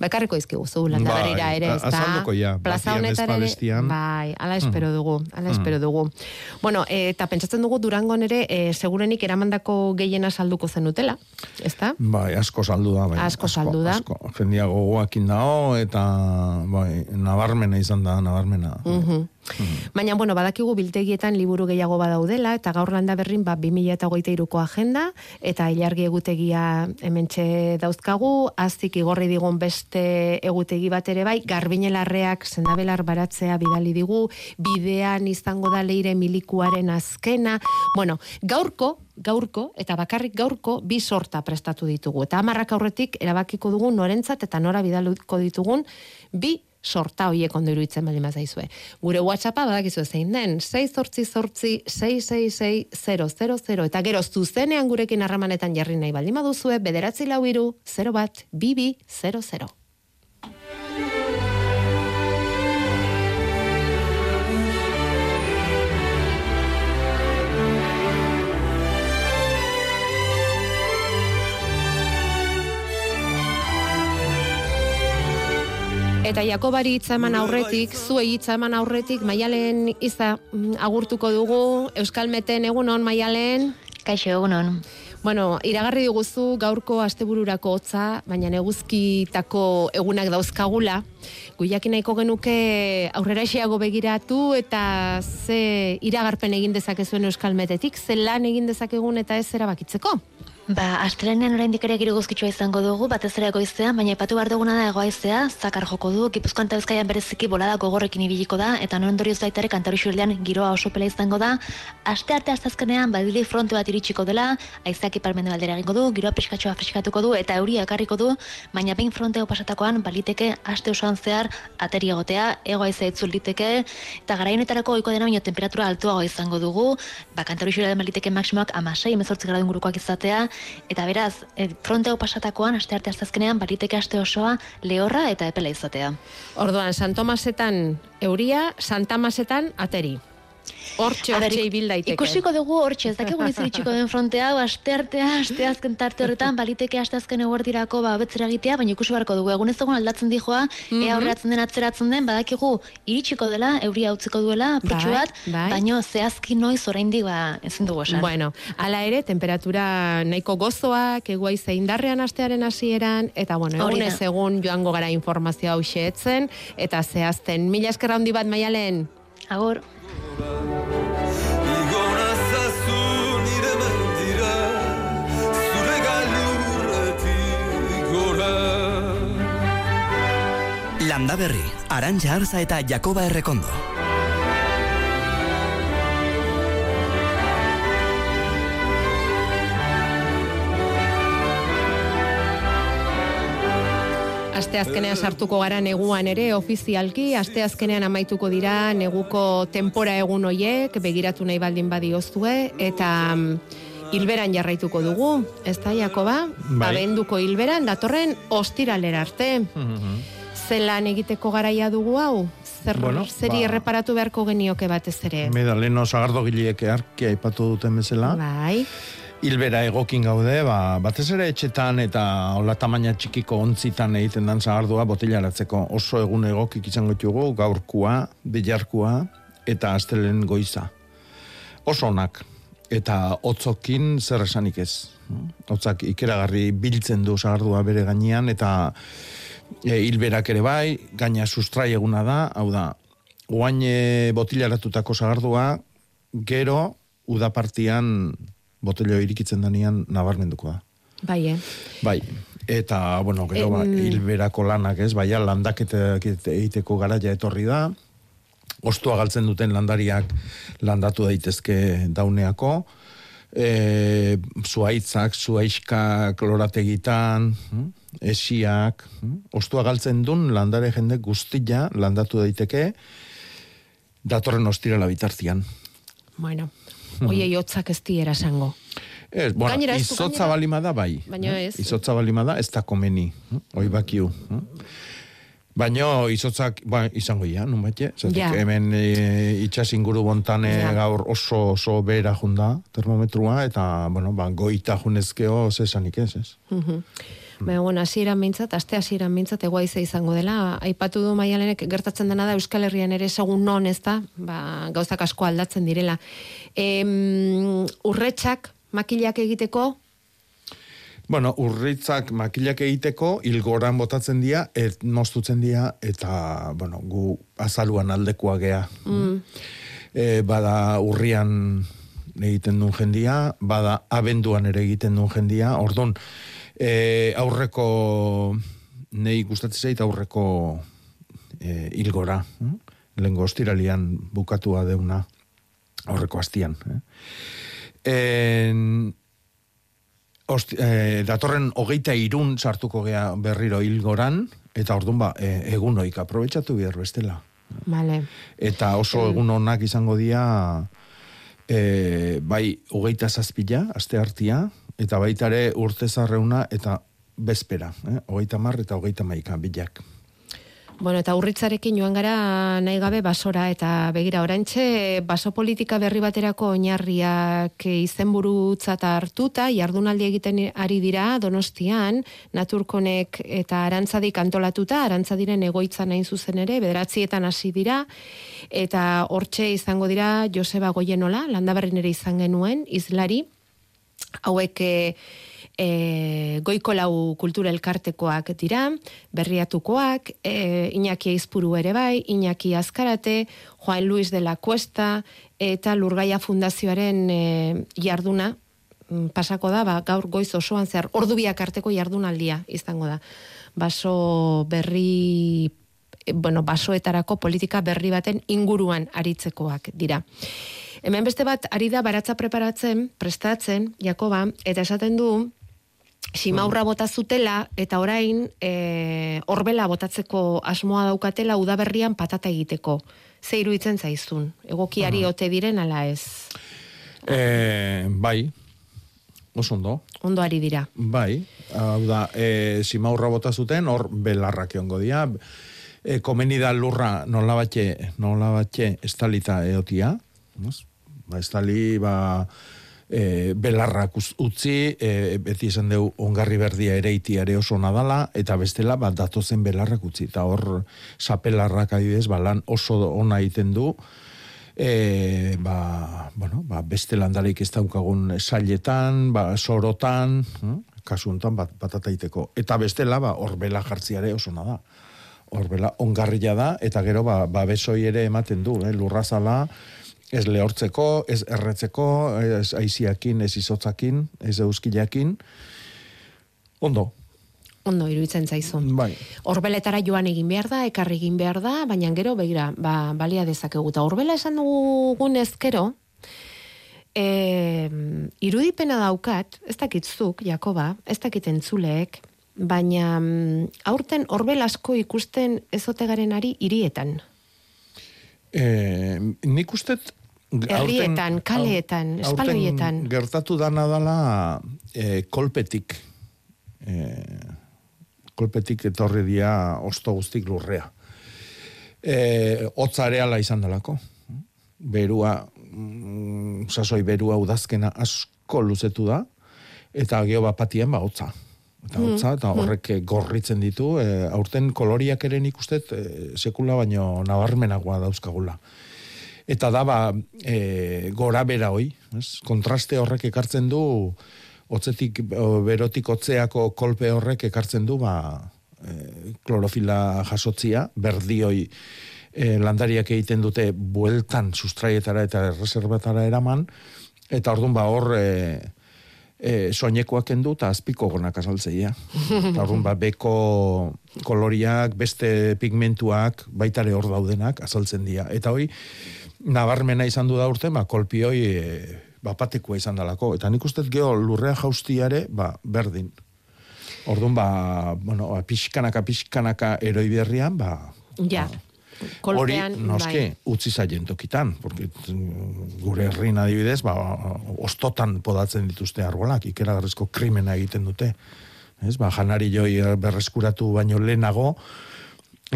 ba ekarriko izkigu zu, landa Bai, berrira ere, ez da? ja, Plaza honetan ere, bai, ala espero dugu, ala espero dugu. Bueno, eh, eta pentsatzen dugu Durangon ere, eh, segurenik eramandako gehiena salduko zenutela, ez da? Bai, asko saldu da. Bai. Asko saldu da. Asko, jendia gogoakin dao, eta bai, nabarmena izan da, nabarmena. Mhm. Baina, bueno, badakigu biltegietan liburu gehiago badaudela, eta gaur landa berrin, ba, 2008ko agenda, eta ilargi egutegia hementxe dauzkagu, aztik igorri digun beste egutegi bat ere bai, garbinelarreak sendabelar baratzea bidali digu, bidean izango da leire milikuaren azkena, bueno, gaurko, gaurko, eta bakarrik gaurko, bi sorta prestatu ditugu. Eta amarrak aurretik erabakiko dugu norentzat eta nora bidaluko ditugun bi sorta hoiek ondo iruditzen baldin bazaizue. Gure WhatsAppa badakizu zein den, 688 666 000 eta gero zuzenean gurekin harramanetan jarri nahi baldin baduzue, bederatzi lau iru, 0 bat, bibi, 00. Eta Jakobari hitza eman aurretik, zuei hitza eman aurretik, maialen iza mm, agurtuko dugu, Euskal Meten egunon maialen. Kaixo, egunon. Bueno, iragarri diguzu gaurko astebururako hotza, baina neguzkitako egunak dauzkagula. Guiakin nahiko genuke aurrera esiago begiratu eta ze iragarpen egin dezakezuen Euskal Metetik, ze lan egin dezakegun eta ez erabakitzeko. Ba, astelenean oraindik ere giro guzkitsua izango dugu, batez ere goizean, baina epatu behar duguna da egoaizea, zakar joko du, Gipuzkoan eta Bizkaian bereziki bolada gogorrekin ibiliko da, eta non ondorioz baita ere kantaru giroa oso pela izango da. Aste arte astazkenean badili fronte bat iritsiko dela, aizeak iparmende baldera egingo du, giroa peskatxoa freskatuko du, eta euria ekarriko du, baina behin fronteo pasatakoan baliteke aste osoan zehar ateri egotea, egoaizea itzul liteke, eta garaionetarako oiko dena baino temperatura altuago izango dugu, ba, kantaru baliteke maksimoak amasei, emezortzi gradun gurukoak izatea, Eta beraz, e, fronteo pasatakoan, aste arte azazkenean, baliteke aste osoa lehorra eta epela izatea. Orduan, San Tomasetan euria, San Tamasetan ateri. Hortxe, hortxe ibil daiteke. Ikusiko dugu hortxe, ez dakigu niziritxiko den frontea, aste artea, aste azken tarte horretan, baliteke aste azken eguerdirako ba, betzera egitea, baina ikusi barko dugu. Egun ez dugu aldatzen dijoa, mm -hmm. ea den, atzeratzen den, badakigu iritsiko dela, euria utziko duela, bai, bat, bai, baina zehazki noiz oraindik ba, ezin dugu esan. Bueno, ala ere, temperatura nahiko gozoak, eguai indarrean astearen hasieran eta bueno, egun ez egun joango gara informazioa hau eta zehazten. Mila eskerra handi bat maialen. Agor. Landa Berri, Arantxa Arza eta Jakoba Errekondo. Asteazkenean sartuko gara neguan ere ofizialki, asteazkenean amaituko dira neguko tempora egun hoiek, begiratu nahi baldin badiozue, eta mm, hilberan jarraituko dugu, ez da, Jakoba? Bai. Abenduko hilberan, datorren ostiralera arte. Mm zelan egiteko garaia dugu hau? Zer, bueno, zeri ba, erreparatu beharko genioke batez ere? Meda, leno zagardo gileek earki aipatu duten bezala. Bai. Hilbera egokin gaude, ba, batez ere etxetan eta hola tamaina txikiko ontzitan egiten dan zagardua botilaratzeko oso egun egokik izango ditugu, gaurkua, bilarkua eta astelen goiza. Oso onak eta otzokin zer esanik ez. Otzak ikeragarri biltzen du zagardua bere gainean eta e, hilberak ere bai, gaina sustrai eguna da, hau da, e, botilaratutako sagardua, gero, udapartian botilo irikitzen danian nabarmenduko da. Bai, eh? Bai, eta, bueno, gero, ba, hilberako lanak ez, bai, landak egiteko garaia etorri da, ostua galtzen duten landariak landatu daitezke dauneako, e, zuaitzak, zuaiskak, lorategitan, hm? esiak, hm? ostua galtzen dun landare jende guztia landatu daiteke datorren ostirala bitartian. Bueno, oie jotzak ez di erasango. Ez, bueno, gainera, izotza balima da bai. Baina ez. Izotza balima da ez da komeni. Hm? Oi bakiu. Hm? Baina izotzak ba, izango ia, nun baite? Ja. Hemen e, itxas inguru bontane gaur oso oso bera junda termometrua, eta, bueno, ba, goita junezkeo zesanik ez, ez? Uh -huh. Baina, bueno, asieran mintzat, aste asieran mintzat, egoaize izango dela. Aipatu du maialenek gertatzen dena da Euskal Herrian ere segun non ez da, ba, gauzak asko aldatzen direla. E, urretxak, makilak egiteko, Bueno, urritzak makilak egiteko, ilgoran botatzen dira, et moztutzen dira, eta, bueno, gu azaluan aldekoa gea. Mm. E, bada urrian egiten duen jendia, bada abenduan ere egiten duen jendia, orduan, e, aurreko, nahi gustatzen zait, aurreko e, ilgora, mm? lengo ostiralian bukatua deuna, aurreko hastian. Eh? En, Osti, eh, datorren hogeita irun sartuko gea berriro hilgoran, eta orduan ba, e, egun oik aprobetsatu behar bestela. Vale. Eta oso egun onak izango dira, e, bai, hogeita zazpila, aste hartia, eta baitare urte zarreuna, eta bezpera, eh? hogeita mar eta hogeita maika, bilak. Bueno, eta urritzarekin joan gara nahi gabe basora eta begira orantxe baso politika berri baterako oinarriak izenburutzat hartuta jardunaldi egiten ari dira Donostian Naturkonek eta Arantzadik antolatuta Arantzadiren egoitza nain zuzen ere bederatzietan hasi dira eta hortxe izango dira Joseba Goienola landaberrin ere izan genuen izlari hauek e, goiko lau kultura elkartekoak dira, berriatukoak, e, Iñaki Eizpuru ere bai, Iñaki Azkarate, Juan Luis de la Cuesta, eta Lurgaia Fundazioaren e, jarduna, mm, pasako da, ba, gaur goiz osoan zer, ordu biak arteko jardunaldia izango da. Baso berri bueno, basoetarako politika berri baten inguruan aritzekoak dira. Hemen beste bat, ari da baratza preparatzen, prestatzen, Jakoba, eta esaten du, Simaurra bota zutela eta orain e, orbela botatzeko asmoa daukatela udaberrian patata egiteko. Ze iruditzen zaizun? Egokiari ote diren ala ez? E, bai, oso ondo. Ondo ari dira. Bai, hau da, e, simaurra bota zuten, hor belarrak eongo dira. E, komeni da lurra nola batxe, nola batxe estalita eotia. Ba, estali, ba, e, belarrak utzi, e, beti esan deu ongarri berdia ere itiare oso nadala, eta bestela bat datozen belarrak utzi. Eta hor, sapelarrak adibidez, ba, lan oso ona egiten du, e, ba, bueno, ba, beste landarik ez daukagun sailetan, ba, sorotan, hm? kasuntan bat, batataiteko. Eta bestela, ba, hor bela jartziare oso nada. Hor bela ongarria da, eta gero, ba, ba besoi ere ematen du, eh? lurrazala, ez lehortzeko, ez erretzeko, ez aiziakin, ez izotzakin, ez euskilakin. Ondo. Ondo, iruditzen zaizu. Bai. Horbeletara joan egin behar da, ekarri egin behar da, baina gero, begira, ba, balia dezakegu. Ta horbela esan dugun ezkero, e, irudipena daukat, ez dakitzuk, Jakoba, ez dakit entzuleek, baina mm, aurten horbel asko ikusten ezotegaren ari irietan. E, nik ustet Herrietan, kaleetan, espaloietan. Gertatu dana dala e, kolpetik. E, kolpetik etorri dia osto guztik lurrea. E, Otzareala izan dalako. Berua, mm, sasoi berua udazkena asko luzetu da, eta geho bapatien ba hotza. Eta mm, hotza, eta mm. horrek gorritzen ditu, e, aurten koloriak ere nik ustet e, sekula baino nabarmenagoa dauzkagula eta da ba, e, gora bera hoi, ez? kontraste horrek ekartzen du, otzetik, berotik otzeako kolpe horrek ekartzen du, ba, e, klorofila jasotzia, berdioi e, landariak egiten dute bueltan sustraietara eta reservatara eraman, eta orduan ba hor e, e, soinekoak endu eta azpiko gonak azaltzeia. Eta orduan ba beko koloriak, beste pigmentuak, baitare hor daudenak azaltzen dira. Eta hoi, nabarmena izan du da urte, ba, kolpioi e, bapatekoa izan dalako. Eta nik uste geho lurrea jaustiare, ba, berdin. Orduan, ba, bueno, ba, pixkanaka, pixkanaka eroi berrian, ba... Ja, kolpean, hori, noske, bai. utzi zaien tokitan, porque gure herrin adibidez, ba, ostotan podatzen dituzte arbolak, ikeragarrizko krimena egiten dute. Ez, ba, janari joi berreskuratu baino lehenago,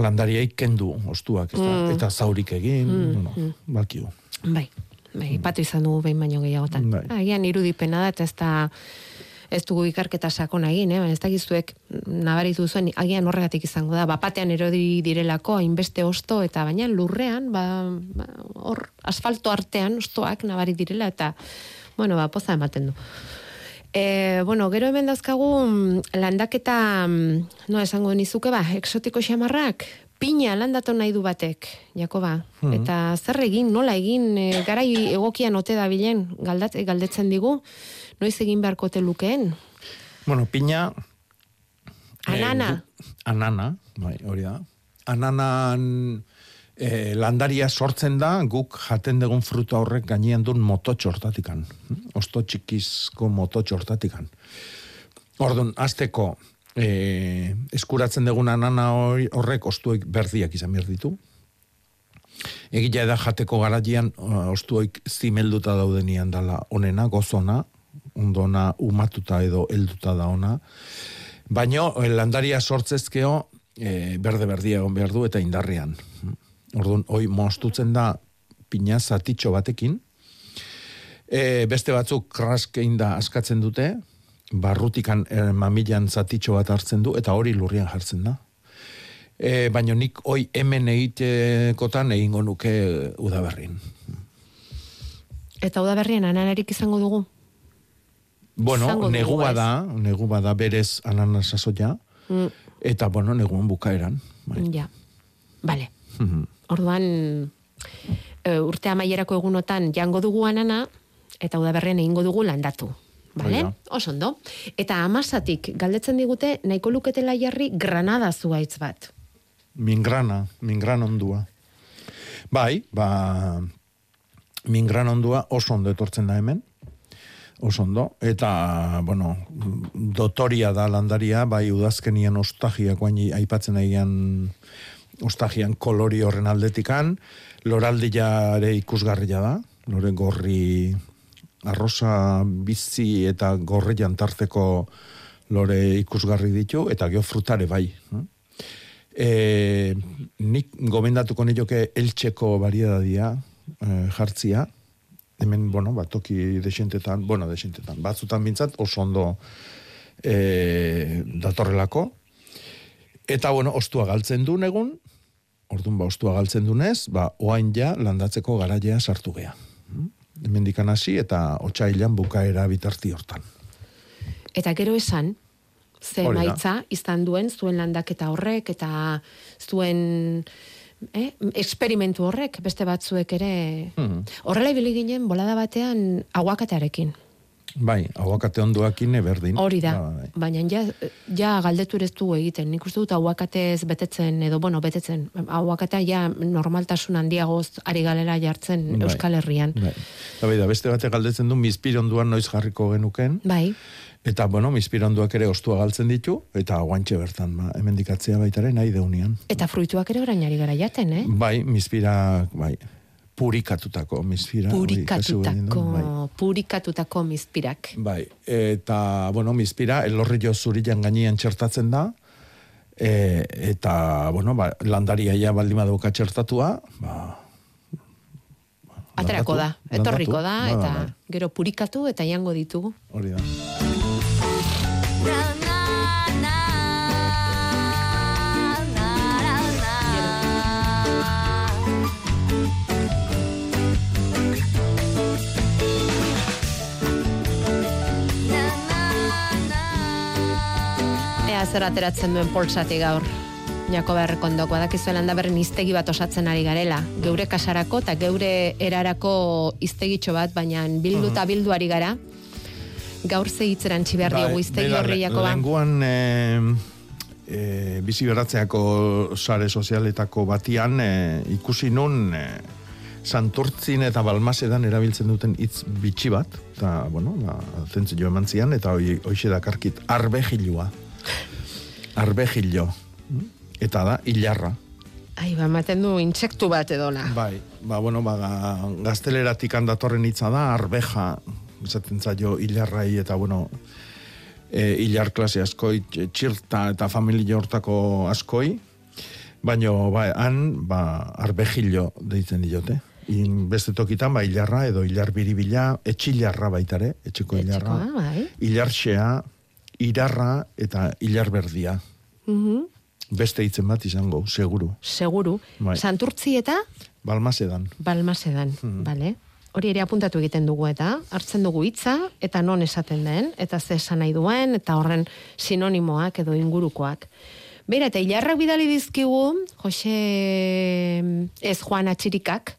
landariaik kendu ostuak, ez mm. eta zaurik egin, mm. no, mm. balkiu. Bai, bai, mm. patu izan dugu behin baino gehiagotan. Bai. Agian irudipena da, eta ez da, ez dugu ikarketa sakona egin, eh? ez da gizuek nabaritu zuen, agian horregatik izango da, bapatean erodi direlako, hainbeste osto, eta baina lurrean, ba, ba, hor, asfalto artean ostoak nabari direla, eta, bueno, ba, poza ematen du. E, bueno, gero hemen dazkagu mm, landaketa, mm, no esango nizuke ba, exotiko xamarrak, pina landatu nahi du batek, Jakoba. Hmm. Eta zer egin, nola egin, e, garai egokian ote da bilen, galdat, galdetzen digu, noiz egin beharko lukeen? Bueno, pina... Anana. Eh, anana, bai, hori da. Ananan e, landaria sortzen da, guk jaten dugun fruta horrek gainean duen mototxo hortatikan. Osto txikizko mototxo hortatikan. Orduan, azteko e, eskuratzen dugun anana horrek ostuek berdiak izan behar ditu. Egia da jateko garatian ostuek zimelduta daudenian dala onena, gozona, ondona umatuta edo helduta da ona. Baina landaria sortzezkeo e, berde berdia egon behar du eta indarrean. Orduan, hoi mostutzen da pina zatitxo batekin, e, beste batzuk kraskein da askatzen dute, barrutikan e, mamilan zatitxo bat hartzen du, eta hori lurrian jartzen da. E, baina nik hoi hemen egitekotan egingo nuke udaberrin. Eta udaberrian ananarik izango dugu? Bueno, Izango dugu, negu ez? bada, negu bada berez ananasasoia, Mm, eta bueno, neguan bukaeran. Bai. ja. Vale. Mhm. Orduan, e, urte amaierako egunotan jango dugu anana, eta udaberrian egingo dugu landatu. Da. Oso ondo. Eta amasatik, galdetzen digute, nahiko luketela jarri granada zuaitz bat. Mingrana, mingran ondua. Bai, ba, mingran ondua oso ondo etortzen da hemen, oso ondo, eta, bueno, dotoria da landaria, bai, udazkenian ostagiak guain aipatzen aian ostagian kolori horren aldetikan, loraldia ere ikusgarria da, lore gorri arrosa bizi eta gorrian tarteko lore ikusgarri ditu, eta geo frutare bai. E, nik gomendatuko nioke eltseko variedadia e, jartzia, hemen, bueno, bat toki desentetan, bueno, desentetan, batzutan bintzat oso ondo e, datorrelako, eta, bueno, ostua galtzen du egun, orduan ba, ostua galtzen dunez, ba, oain ja landatzeko garaia sartu gea. Hemendikan hasi eta otsailan bukaera bitarti hortan. Eta gero esan, ze maitza izan duen zuen landaketa horrek eta zuen eh, experimentu horrek beste batzuek ere Mhm. horrela ibili ginen bolada batean aguakatearekin. Bai, aguakate onduakin berdin. Hori da, Ba, bai. baina ja, ja galdetu ez du egiten. Nik uste dut aguakatez betetzen, edo bueno, betetzen. Aguakatea ja normaltasun handiagoz ari galera jartzen Bai. Euskal Herrian. Bai. Da, bai, da, beste batek galdetzen du mizpironduan noiz jarriko genuken. Bai, Eta, bueno, mizpironduak ere ostua galtzen ditu, eta guantxe bertan, ba, hemen dikatzea baitare nahi deunian. eta fruituak ere orain ari gara jaten, eh? Bai, mizpira, bai, purikatutako mizpira. Purikatutako, Bai. purikatutako mizpirak. bai, eta, bueno, mizpira, elorrillo zurilan gainean txertatzen da, e, eta, bueno, ba, landaria ja baldin badauka txertatua, ba, Aterako da, etorriko da, landatu, eta ba, ba, gero purikatu eta jango ditugu. Hori da. Zer ateratzen duen poltsatik gaur. Jako beharrekondok, badakizu landa berren iztegi bat osatzen ari garela. Geure kasarako eta geure erarako iztegitxo bat, baina bildu eta bildu ari gara. Gaur ze hitzeran txiber diogu iztegi Bai, beira, Jakoba. Lenguan e, e, bizi beratzeako sare sozialetako batian e, ikusi nun e, santurtzin eta balmasedan erabiltzen duten hitz bitxi bat, eta, bueno, ba, zentzio eman zian, eta hoxe dakarkit, arbejilua. Arbejilo. Eta da, hilarra. Ai, ba, ematen du intsektu bat edola. Bai, ba, bueno, ba, ga- gazteleratik handatorren hitza da, arbeja, esaten zaio hilarrai eta, bueno, e, hilar klase askoi, tx- txirta eta familia hortako askoi, baino, ba, han, ba, arbejilo deitzen diote. In, beste tokitan, ba, hilarra edo hilar biribila, etxilarra baitare, etxeko hilarra, bai. hilarxea, irarra eta hilar berdia. Mhm. Beste hitzen bat izango, seguru. Seguru. Bai. Santurtzi eta Balmasedan. Balmasedan, bale? Hori ere apuntatu egiten dugu eta hartzen dugu hitza eta non esaten den eta ze esan nahi duen eta horren sinonimoak edo ingurukoak. Beira, eta hilarrak bidali dizkigu, Jose, ez Juan Atxirikak,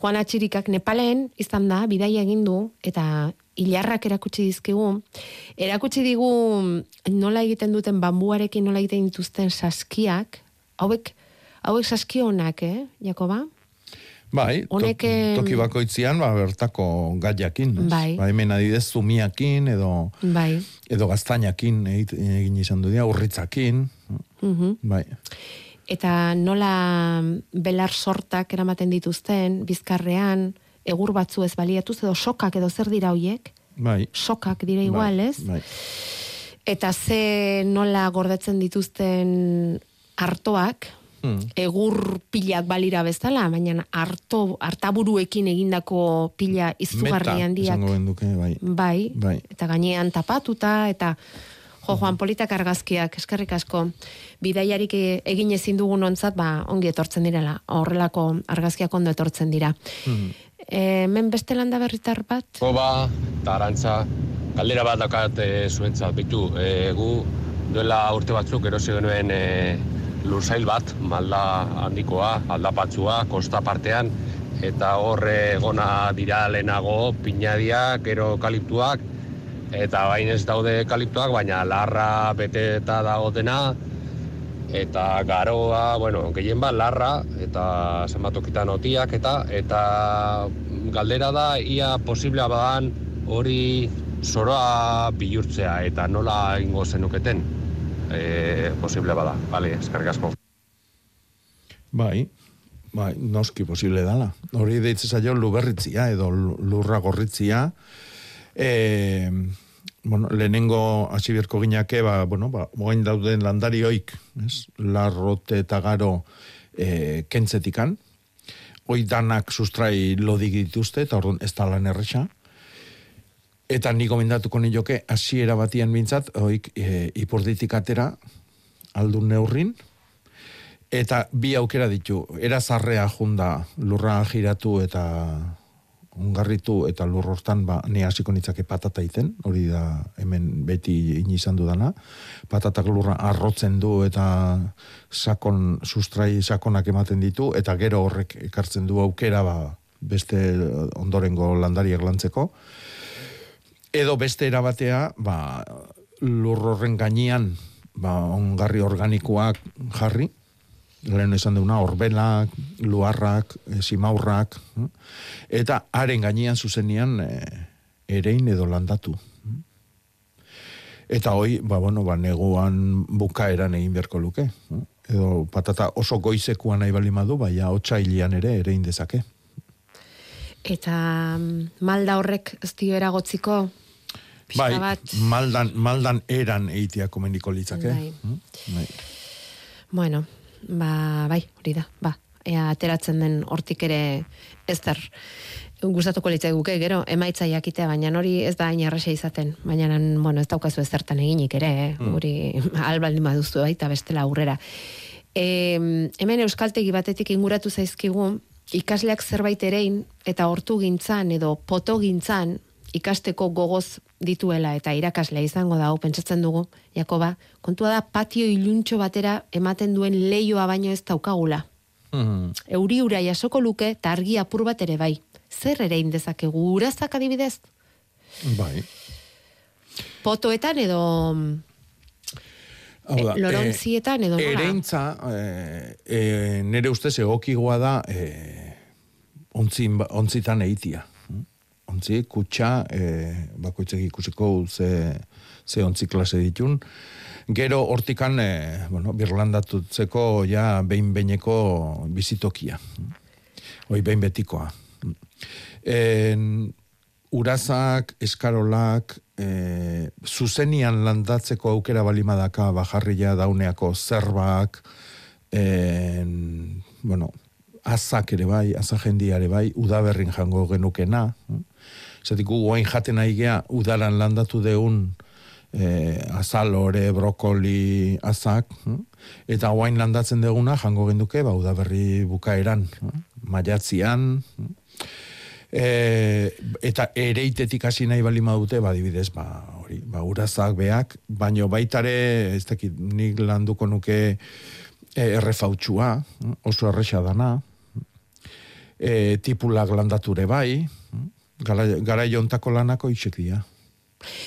Juan Atxirikak Nepalen izan da, bidaia egin du, eta hilarrak erakutsi dizkigu, erakutsi digu nola egiten duten bambuarekin nola egiten dituzten saskiak, hauek, hauek saski honak, eh, Jakoba? Bai, Honek, toki bakoitzian, ba, bertako gaiakin. Bai. Ba, hemen adidez zumiakin, edo, Bai. edo gaztainakin egin izan du dira, urritzakin. Mhm. Bai. Eta nola belar sortak eramaten dituzten, bizkarrean, egur batzu ez baliatuz, edo sokak edo zer dira hoiek, Bai. sokak dira igual, bai. ez? Bai. Eta ze nola gordetzen dituzten hartoak, Hmm. egur pilak balira bezala, baina harto, hartaburuekin egindako pila izugarri Meta, handiak. genduke, bai. Bai, Bai. eta gainean tapatuta, eta jo, Juan Politak argazkiak, eskerrik asko, bidaiarik e- egin ezin dugun ontzat, ba, ongi etortzen direla, horrelako argazkiak ondo etortzen dira. Mhm. E, hemen beste landa berritar bat? Koba, eta arantza, galdera bat dakat e, zuentzat, bitu, e, gu duela urte batzuk erosi genuen e, lursail bat, malda handikoa, aldapatzua, kosta partean, eta horre egona dira lehenago, pinadiak, gero kaliptuak, eta bain ez daude kaliptuak, baina larra bete eta dagotena, eta garoa, bueno, gehien bat larra, eta zenbatokitan otiak, eta eta galdera da, ia posiblea badan hori zoroa bihurtzea, eta nola ingo zenuketen, e, posible bada, bale, eskerrik asko. Bai, bai, noski posible dala. Hori deitze zaio luberritzia edo lu- lurra gorritzia. E, bueno, lehenengo hasi berko ginake, ba, bueno, ba, moain dauden landarioik, ez? Larrote eta garo e, kentzetikan. Hoi danak sustrai lodik dituzte, eta orduan ez da lan erresa. Eta niko mendatuko nioke, hasiera batian bintzat, oik e, ipurditik atera, aldun neurrin, Eta bi aukera ditu, erazarrea junda lurra giratu eta ongarritu eta lur hortan ba, ne hasiko nitzake patata iten, hori da hemen beti in izan dudana. Patatak lurra arrotzen du eta sakon, sustrai sakonak ematen ditu, eta gero horrek ekartzen du aukera ba, beste ondorengo landariak lantzeko. Edo beste erabatea, ba, lur horren gainean ba, ongarri organikoak jarri, lehen esan duna, orbelak, luarrak, e, simaurrak, eh? eta haren gainean zuzenian e, erein edo landatu. Eta hoi, ba, bueno, ba, neguan bukaeran egin beharko luke. eh? Edo patata oso goizekuan nahi bali madu, baina otxailian ere erein dezake. Eta mm, malda horrek ez dio eragotziko, Bai, bat, maldan, maldan eran eitia komeniko litzake. Bai. Mm? Bai. bueno, ba, bai, hori da, ba, ea ateratzen den hortik ere ezter gustatuko litzai guke, gero, emaitza jakitea, baina hori ez da hain erresa izaten, baina, bueno, ez daukazu ezertan eginik ere, eh? hori albaldin baduztu baita bestela aurrera. E, hemen euskaltegi batetik inguratu zaizkigu, ikasleak zerbait erein, eta hortu gintzan, edo poto gintzan, ikasteko gogoz dituela eta irakaslea izango da, pentsatzen dugu, Jakoba, kontua da patio iluntxo batera ematen duen leioa baino ez daukagula. Mhm. Euri ura jasoko luke eta argi apur bat ere bai. Zer ere indezakegu urazak adibidez? Bai. Potoetan edo mm, da, Eh, lorontzietan edo nola? Ereintza, eh, eh, nire ustez egokigoa da eh, ontzin, ontzitan eitia. Ontzi, kutsa, eh, bakoitzek ikusiko ze, ze ontzi klase ditun. Gero hortikan, eh, bueno, birlandatutzeko ja behin-beineko bizitokia. Hoi behin betikoa. En, urazak, eskarolak, e, zuzenian landatzeko aukera balimadaka bajarria dauneako zerbak, en, bueno, azak ere bai, azajendia ere bai, udaberrin jango genukena. Zatik gu guain jaten nahi gea, udaran landatu deun e, azalore, brokoli, azak, hm? eta guain landatzen deguna jango genduke, ba, udaberri bukaeran, hm? maiatzian, hm? E, eta ereitetik hasi nahi bali madute, ba, dibidez, ba, hori, ba, urazak beak, baino baitare, ez dakit, nik landuko nuke e, errefautsua, oso erresa dana, e, tipulak landature bai, gara, gara jontako lanako itxek dira.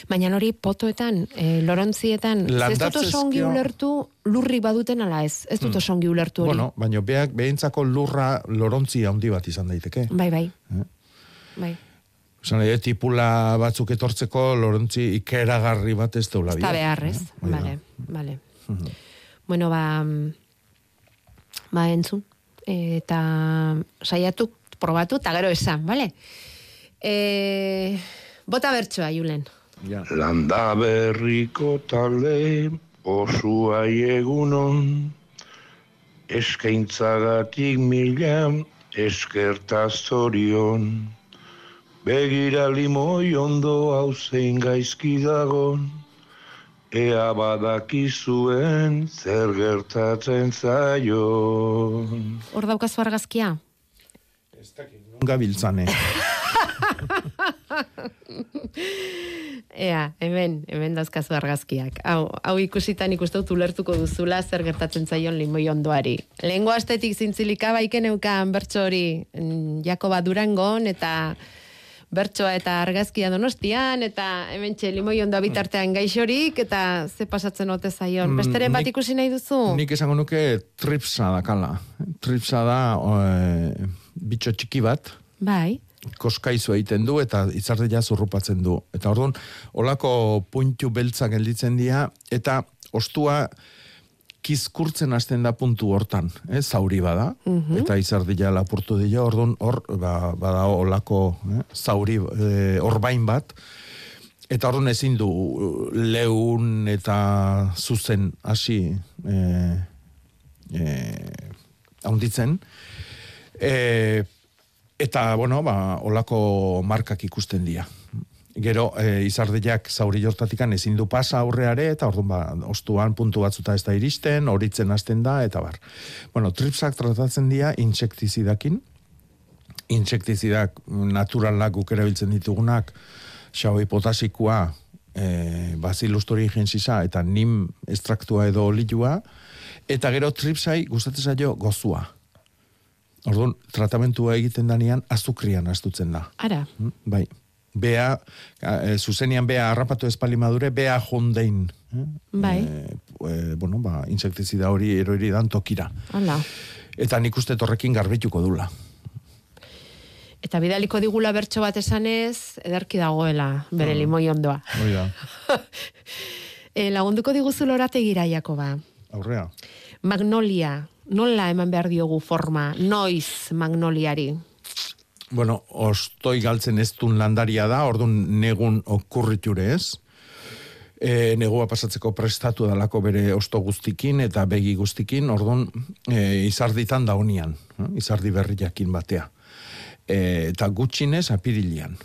Baina hori potoetan, e, lorontzietan, ez dut oso ongi ulertu lurri baduten ala ez. Ez dut oso ongi ulertu hori. Bueno, baino beak, behintzako lurra lorontzi handi bat izan daiteke. Bai, bai. Eh? Bai. Osan, e, tipula batzuk etortzeko lorontzi ikeragarri bat ez deula Ez da behar, ez? Da. Vale, vale. Bueno, ba, ba entzun. Eta saiatu, probatu, eta gero esan, vale? E, bota bertsoa, Julen. Ja. Landa berriko talde, osua egunon, eskaintzagatik mila, eskerta zorion. Begira limoi ondo hau zein gaizki dagon, ea badakizuen zer gertatzen zaion. Hor daukazu argazkia? Gabiltzane. Ea, hemen, hemen dauzkazu argazkiak. Hau, hau ikusitan ikuste dut ulertuko duzula zer gertatzen zaion limoi ondoari. Lehengo astetik zintzilika baiken eukan bertso hori mm, Jakoba Durangon eta bertsoa eta argazkia donostian eta hemen txe limoi ondoa bitartean gaixorik eta ze pasatzen ote zaion. Mm, Besteren bat ikusi nahi duzu? Nik esango nuke tripsa dakala. Tripsa da e, bitxo txiki bat, Bai. koskaizu egiten du eta izardea zurrupatzen du. Eta orduan, olako puntu beltzak gelditzen dira, eta ostua kizkurtzen hasten da puntu hortan, eh, zauri bada, eta izardila lapurtu dira, orduan hor, ba, bada olako eh, zauri eh, orbain bat, eta orduan ezin du leun eta zuzen hasi eh, eh, haunditzen, eh, eta, bueno, ba, olako markak ikusten dira. Gero, e, izardiak zauri jortatikan ezin du pasa aurreare, eta orduan ba, ostuan puntu batzuta ez da iristen, horitzen hasten da, eta bar. Bueno, tripsak tratatzen dira insektizidakin, insektizidak naturalak guk erabiltzen ditugunak, xaoi potasikoa, e, basilus thuringiensisa eta nim estraktua edo olilua, eta gero tripsai gustatzen zaio gozua. Orduan, tratamentua egiten danean azukrian astutzen da. Ara, Mm, Bai. Bea, e, zuzenian bea harrapatu espalimadure, bea jondein. Eh? Bai. E, e, bueno, ba, insektizida hori eroiri dan tokira. hala. Eta nik uste torrekin garbituko dula. Eta bidaliko digula bertso bat esanez, ederki dagoela bere limoi ondoa. Hoi da. E, lagunduko diguzu lorategira, Jakoba. Aurrea. Magnolia, nola eman behar diogu forma, noiz magnoliari? Bueno, ostoi galtzen ez dun landaria da, orduan negun okurriture ez. E, negua pasatzeko prestatu dalako bere osto guztikin eta begi guztikin, orduan e, izarditan daunian, eh? izardi berri jakin batea. E, eta gutxinez apirilian.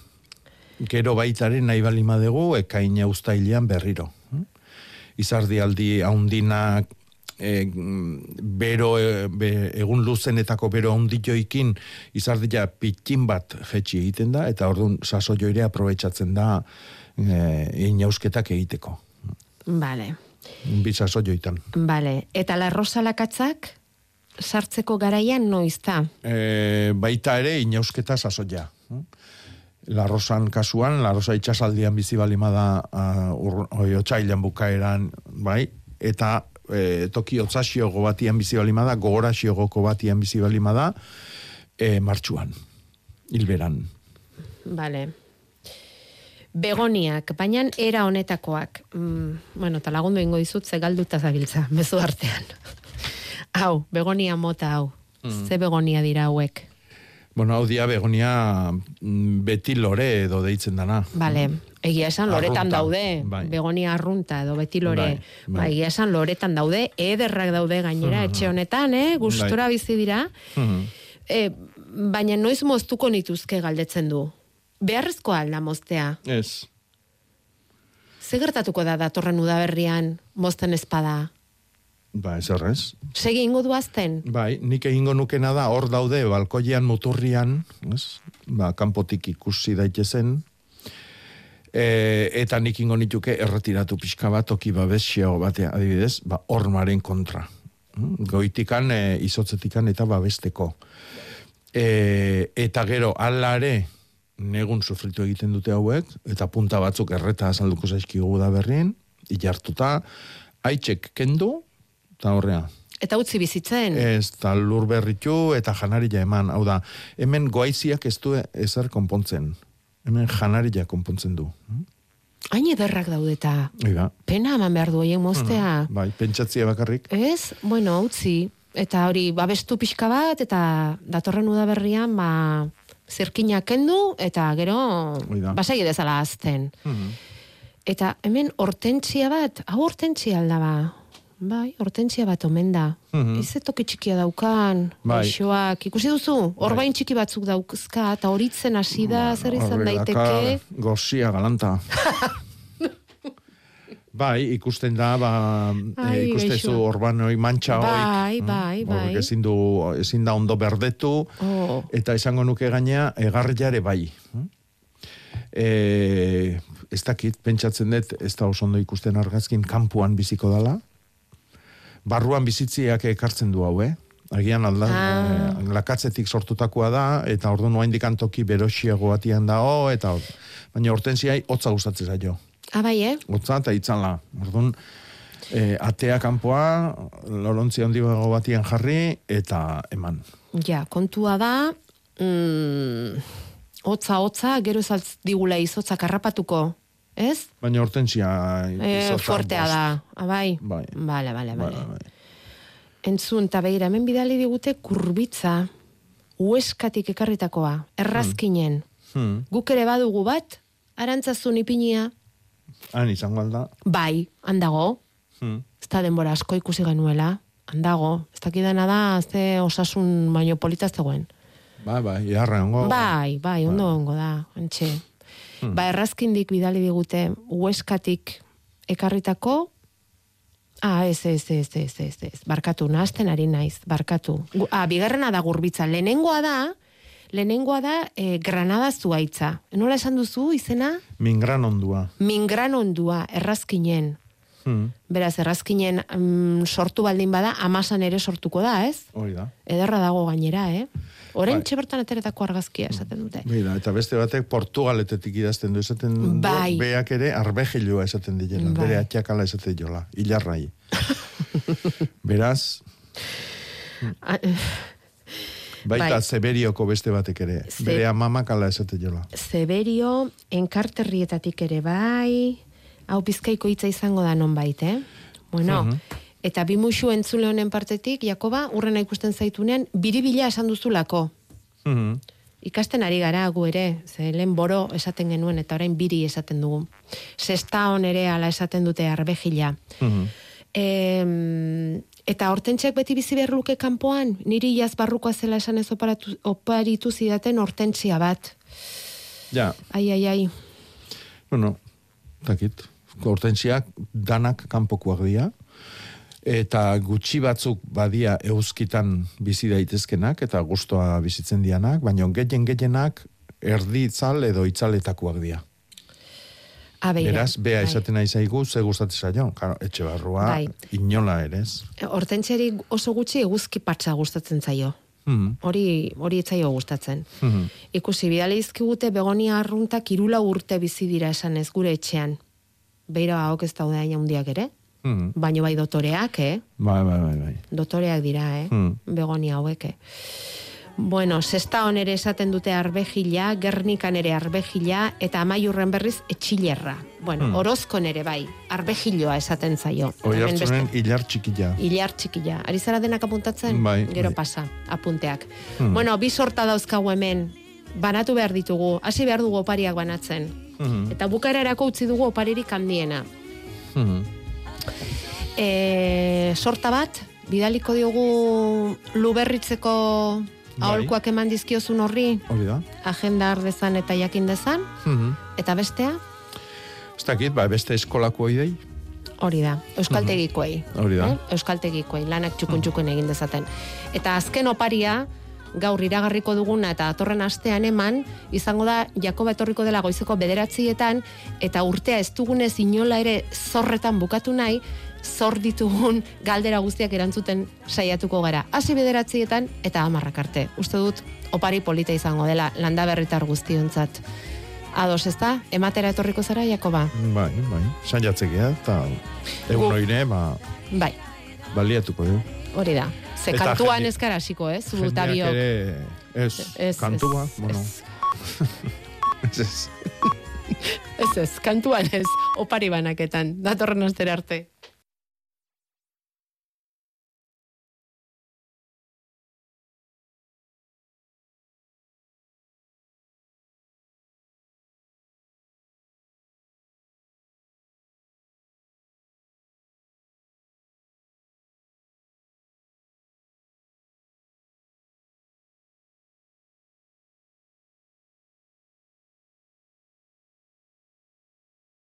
Gero baitaren nahi balima dugu, ekaina ustailean berriro. eh? Izardi aldi haundinak e, bero, e, be, egun luzenetako bero haunditioikin izardia pitin bat jetxi egiten da, eta orduan saso joire aprobetsatzen da e, inausketak egiteko. Vale, Bi saso joitan. vale. Eta la rosa lakatzak sartzeko garaian noiz da? E, baita ere inausketa sasoia. La Rosan kasuan, La Rosa itxasaldian bizi balima da uh, oi, otxailan bukaeran, bai, eta e, toki otzaxiogo batian bizi balima da, gogoraxiogoko batian bizi balima da, e, martxuan, hilberan. Vale. Begoniak, baina era honetakoak. Mm, bueno, eta lagundu ingo dizut, ze galduta zabiltza, mezu artean. hau, begonia mota hau. Ze begonia dira hauek. Bueno, hau dia begonia mm, beti lore edo deitzen dana. Vale, egia esan loretan Arrunta, daude, bai. begonia arrunta edo beti lore. Bai, bai. Bai, egia esan loretan daude, ederrak daude gainera, etxe honetan, eh? gustora bizi dira. Mhm. E, baina noiz moztuko nituzke galdetzen du. Beharrezkoa alda moztea. Ez. Ze gertatuko da datorren udaberrian mozten espada? Ba, ez horrez. Segi ingo du azten? Bai, nik egingo nukena da, hor daude, balkoian muturrian, ez? Ba, kanpotik ikusi daitezen, e, eta nik ingo nituke erretiratu pixka bat, toki babesio batea, adibidez, ba, ormaren kontra. Mm, Goitikan, e, izotzetikan eta babesteko. E, eta gero, alare, negun sufritu egiten dute hauek, eta punta batzuk erreta azalduko zaizkigu da berrien, ilartuta, haitxek kendu, eta horrea, Eta utzi bizitzen? Ez, eta lur berritu eta janaria eman. Hau da, hemen goaiziak ez du ezer konpontzen. Hemen janaria konpontzen du. Hain ederrak daudeta. Hoi da. Pena eman behar du hoien moztea. Bai, pentsatzia bakarrik. Ez? Bueno, utzi. Eta hori, babestu pixka bat, eta datorren udaberrian, ba, zirkinak kendu, eta gero, basai dezala azten. Mhm. Eta hemen hortentzia bat, hau hortentzia aldaba. Bai, hortentzia bat omen da. Mhm. Ez toki txikia daukan, Bai. gaixoak, ikusi duzu, orbain txiki batzuk dauzka, eta horitzen hasi da, zer izan daiteke. Gozia galanta. bai, ikusten da, ba, Ai, e, ikustezu gaixoa. orbanoi mantxa Bai, hoik. bai, mm, bai. horrek Ezin, du, ezin da ondo berdetu, Oh. eta esango nuke gaina, egarriare bai. E, ez dakit, pentsatzen dut, ez da oso ondo ikusten argazkin, kanpuan biziko dala. Barruan bizitziak ekartzen du hau, eh? Agian alda, Ah. eh, lakatzetik sortutakoa da, eta orduan noa indikantoki berosiago batian dago, eta baina hortensiai hotza gustatzen zaio. Ah, bai, eh? Hotza eta itzala. Orduan, e, atea kanpoa, lorontzia handi bago batian jarri, eta eman. Ja, kontua da, mm, hotza, hotza, gero ez digula izotza karrapatuko, ez? Baina hortensia... E, izotza fuertea bost. da, ah, bai? Bai. Bale, bale, Bai, bale. bai. Entzun, eta begira, hemen bidali digute kurbitza, ueskatik ekarritakoa, errazkinen. Hmm. Guk ere badugu bat, arantzazun ipinia, Han izango alda. bai, handago, Hmm. ez da denbora asko ikusi genuela, handago, ez dakidana da, ze osasun baino polita zegoen. Bai, bai, iarra hongo. Bai, bai, ondo ongo da, antxe. Hmm. Ba, errazkindik bidali digute, ueskatik ekarritako, Ah, ez, ez, ez, ez, ez, ez. Barkatu, nahazten ari naiz, barkatu. Ah, bigarrena da gurbitza. Lehenengoa da, lehenengoa da eh, Granada zuaitza. Nola esan duzu izena? Mingran ondua. Mingran ondua, errazkinen. Hmm. Beraz, errazkinen mm, sortu baldin bada, amasan ere sortuko da, ez? Hori da. Ederra dago gainera, eh? Orain Bai. bertan ateretako argazkia esaten dute. Mira, eta beste batek Portugaletetik idazten du, esaten du, Bai. beak ere arbejilua esaten dilela, Bai. bere atxakala esaten jola, hilarrai. Beraz, Ah, eh, baita Bai. Zeberioko beste batek ere, Ze- bere amamakala esaten jola. Zeberio, enkarterrietatik ere bai, hau bizkaiko hitza izango da nonbait, eh? Bueno, Mhm. Eta bi musu entzule honen partetik, Jakoba, urrena ikusten zaitunean, biribila esan duzulako. Mhm. Ikasten ari gara gu ere, ze lehen boro esaten genuen eta orain biri esaten dugu. Sesta on ere ala esaten dute arbejila. Mhm. Em, eta hortentxeak beti bizi behar luke kanpoan, niri jaz barrukoa zela esan ez oparatu, oparitu zidaten hortentzia bat. Ja, Ai, ai, ai. bueno, takit, hortensiak danak kanpokoak dira, eta gutxi batzuk badia euskitan bizi daitezkenak, eta gustoa bizitzen dianak, baina gehien gehienak erdi itzal edo itzaletakoak dira. A beira, Beraz, bea bai. esaten nahi zaigu, ze gustatzen zaio, Claro, etxe barrua, Bai. inola ere, ez? Hortentziari oso gutxi eguzki patsa gustatzen zaio. Mhm. Hori, hori etzaio gustatzen. Mhm. Ikusi, bidali dizkigute begonia arruntak irula urte bizi dira esanez gure etxean. Beira hauek ez daude hain handiak ere, Mhm. baino bai dotoreak, eh? Bai, bai, bai, bai. Dotoreak dira, eh? Hmm. Begonia hauek, eh? Bueno, sesta ere esaten dute arbejila, gernikan ere arbejila, eta amaiurren berriz etxilerra. Bueno, Hmm. orozkon ere bai, arbejiloa esaten zaio. Oi Hemen beste- hartzunen hilar txikila. Ilar txikila. Ari zara denak apuntatzen? Bai, Gero bai. pasa, apunteak. Hmm. Bueno, bi sorta dauzkagu hemen. Banatu behar ditugu. Hasi behar dugu opariak banatzen. Mhm. Eta bukaerarako utzi dugu oparirik handiena. Mhm. E, sorta bat, bidaliko diogu luberritzeko Bai. aholkuak eman dizkiozun horri, Hori da. agenda ardezan eta jakin dezan, Mhm. eta bestea, Ez dakit, ba, beste eskolako idei. hori da, euskaltegikoei. Hori da. Eh? Euskaltegikoei, lanak txukun txukun egin dezaten. Eta azken oparia, gaur iragarriko duguna eta atorren astean eman, izango da Jakoba etorriko dela goizeko bederatzietan, eta urtea ez dugunez inola ere zorretan bukatu nahi, zor ditugun galdera guztiak erantzuten saiatuko gara. Hasi bederatzietan eta amarrak arte. Uste dut, opari polita izango dela, landa berritar guztionzat. Ados, ez da? Ematera etorriko zara, Jakoba? Bai, bai. Saiatzekea, eta egun oire, ba, Bai, baliatuko du. hori da. Ze Eta kantuan ez gara hasiko, eh? Zu Jendeak tabiok. ere, ez, Ez, kantua, ez, bueno, ez, ez. Ez ez, kantuan ez, opari banaketan, datorren astera arte.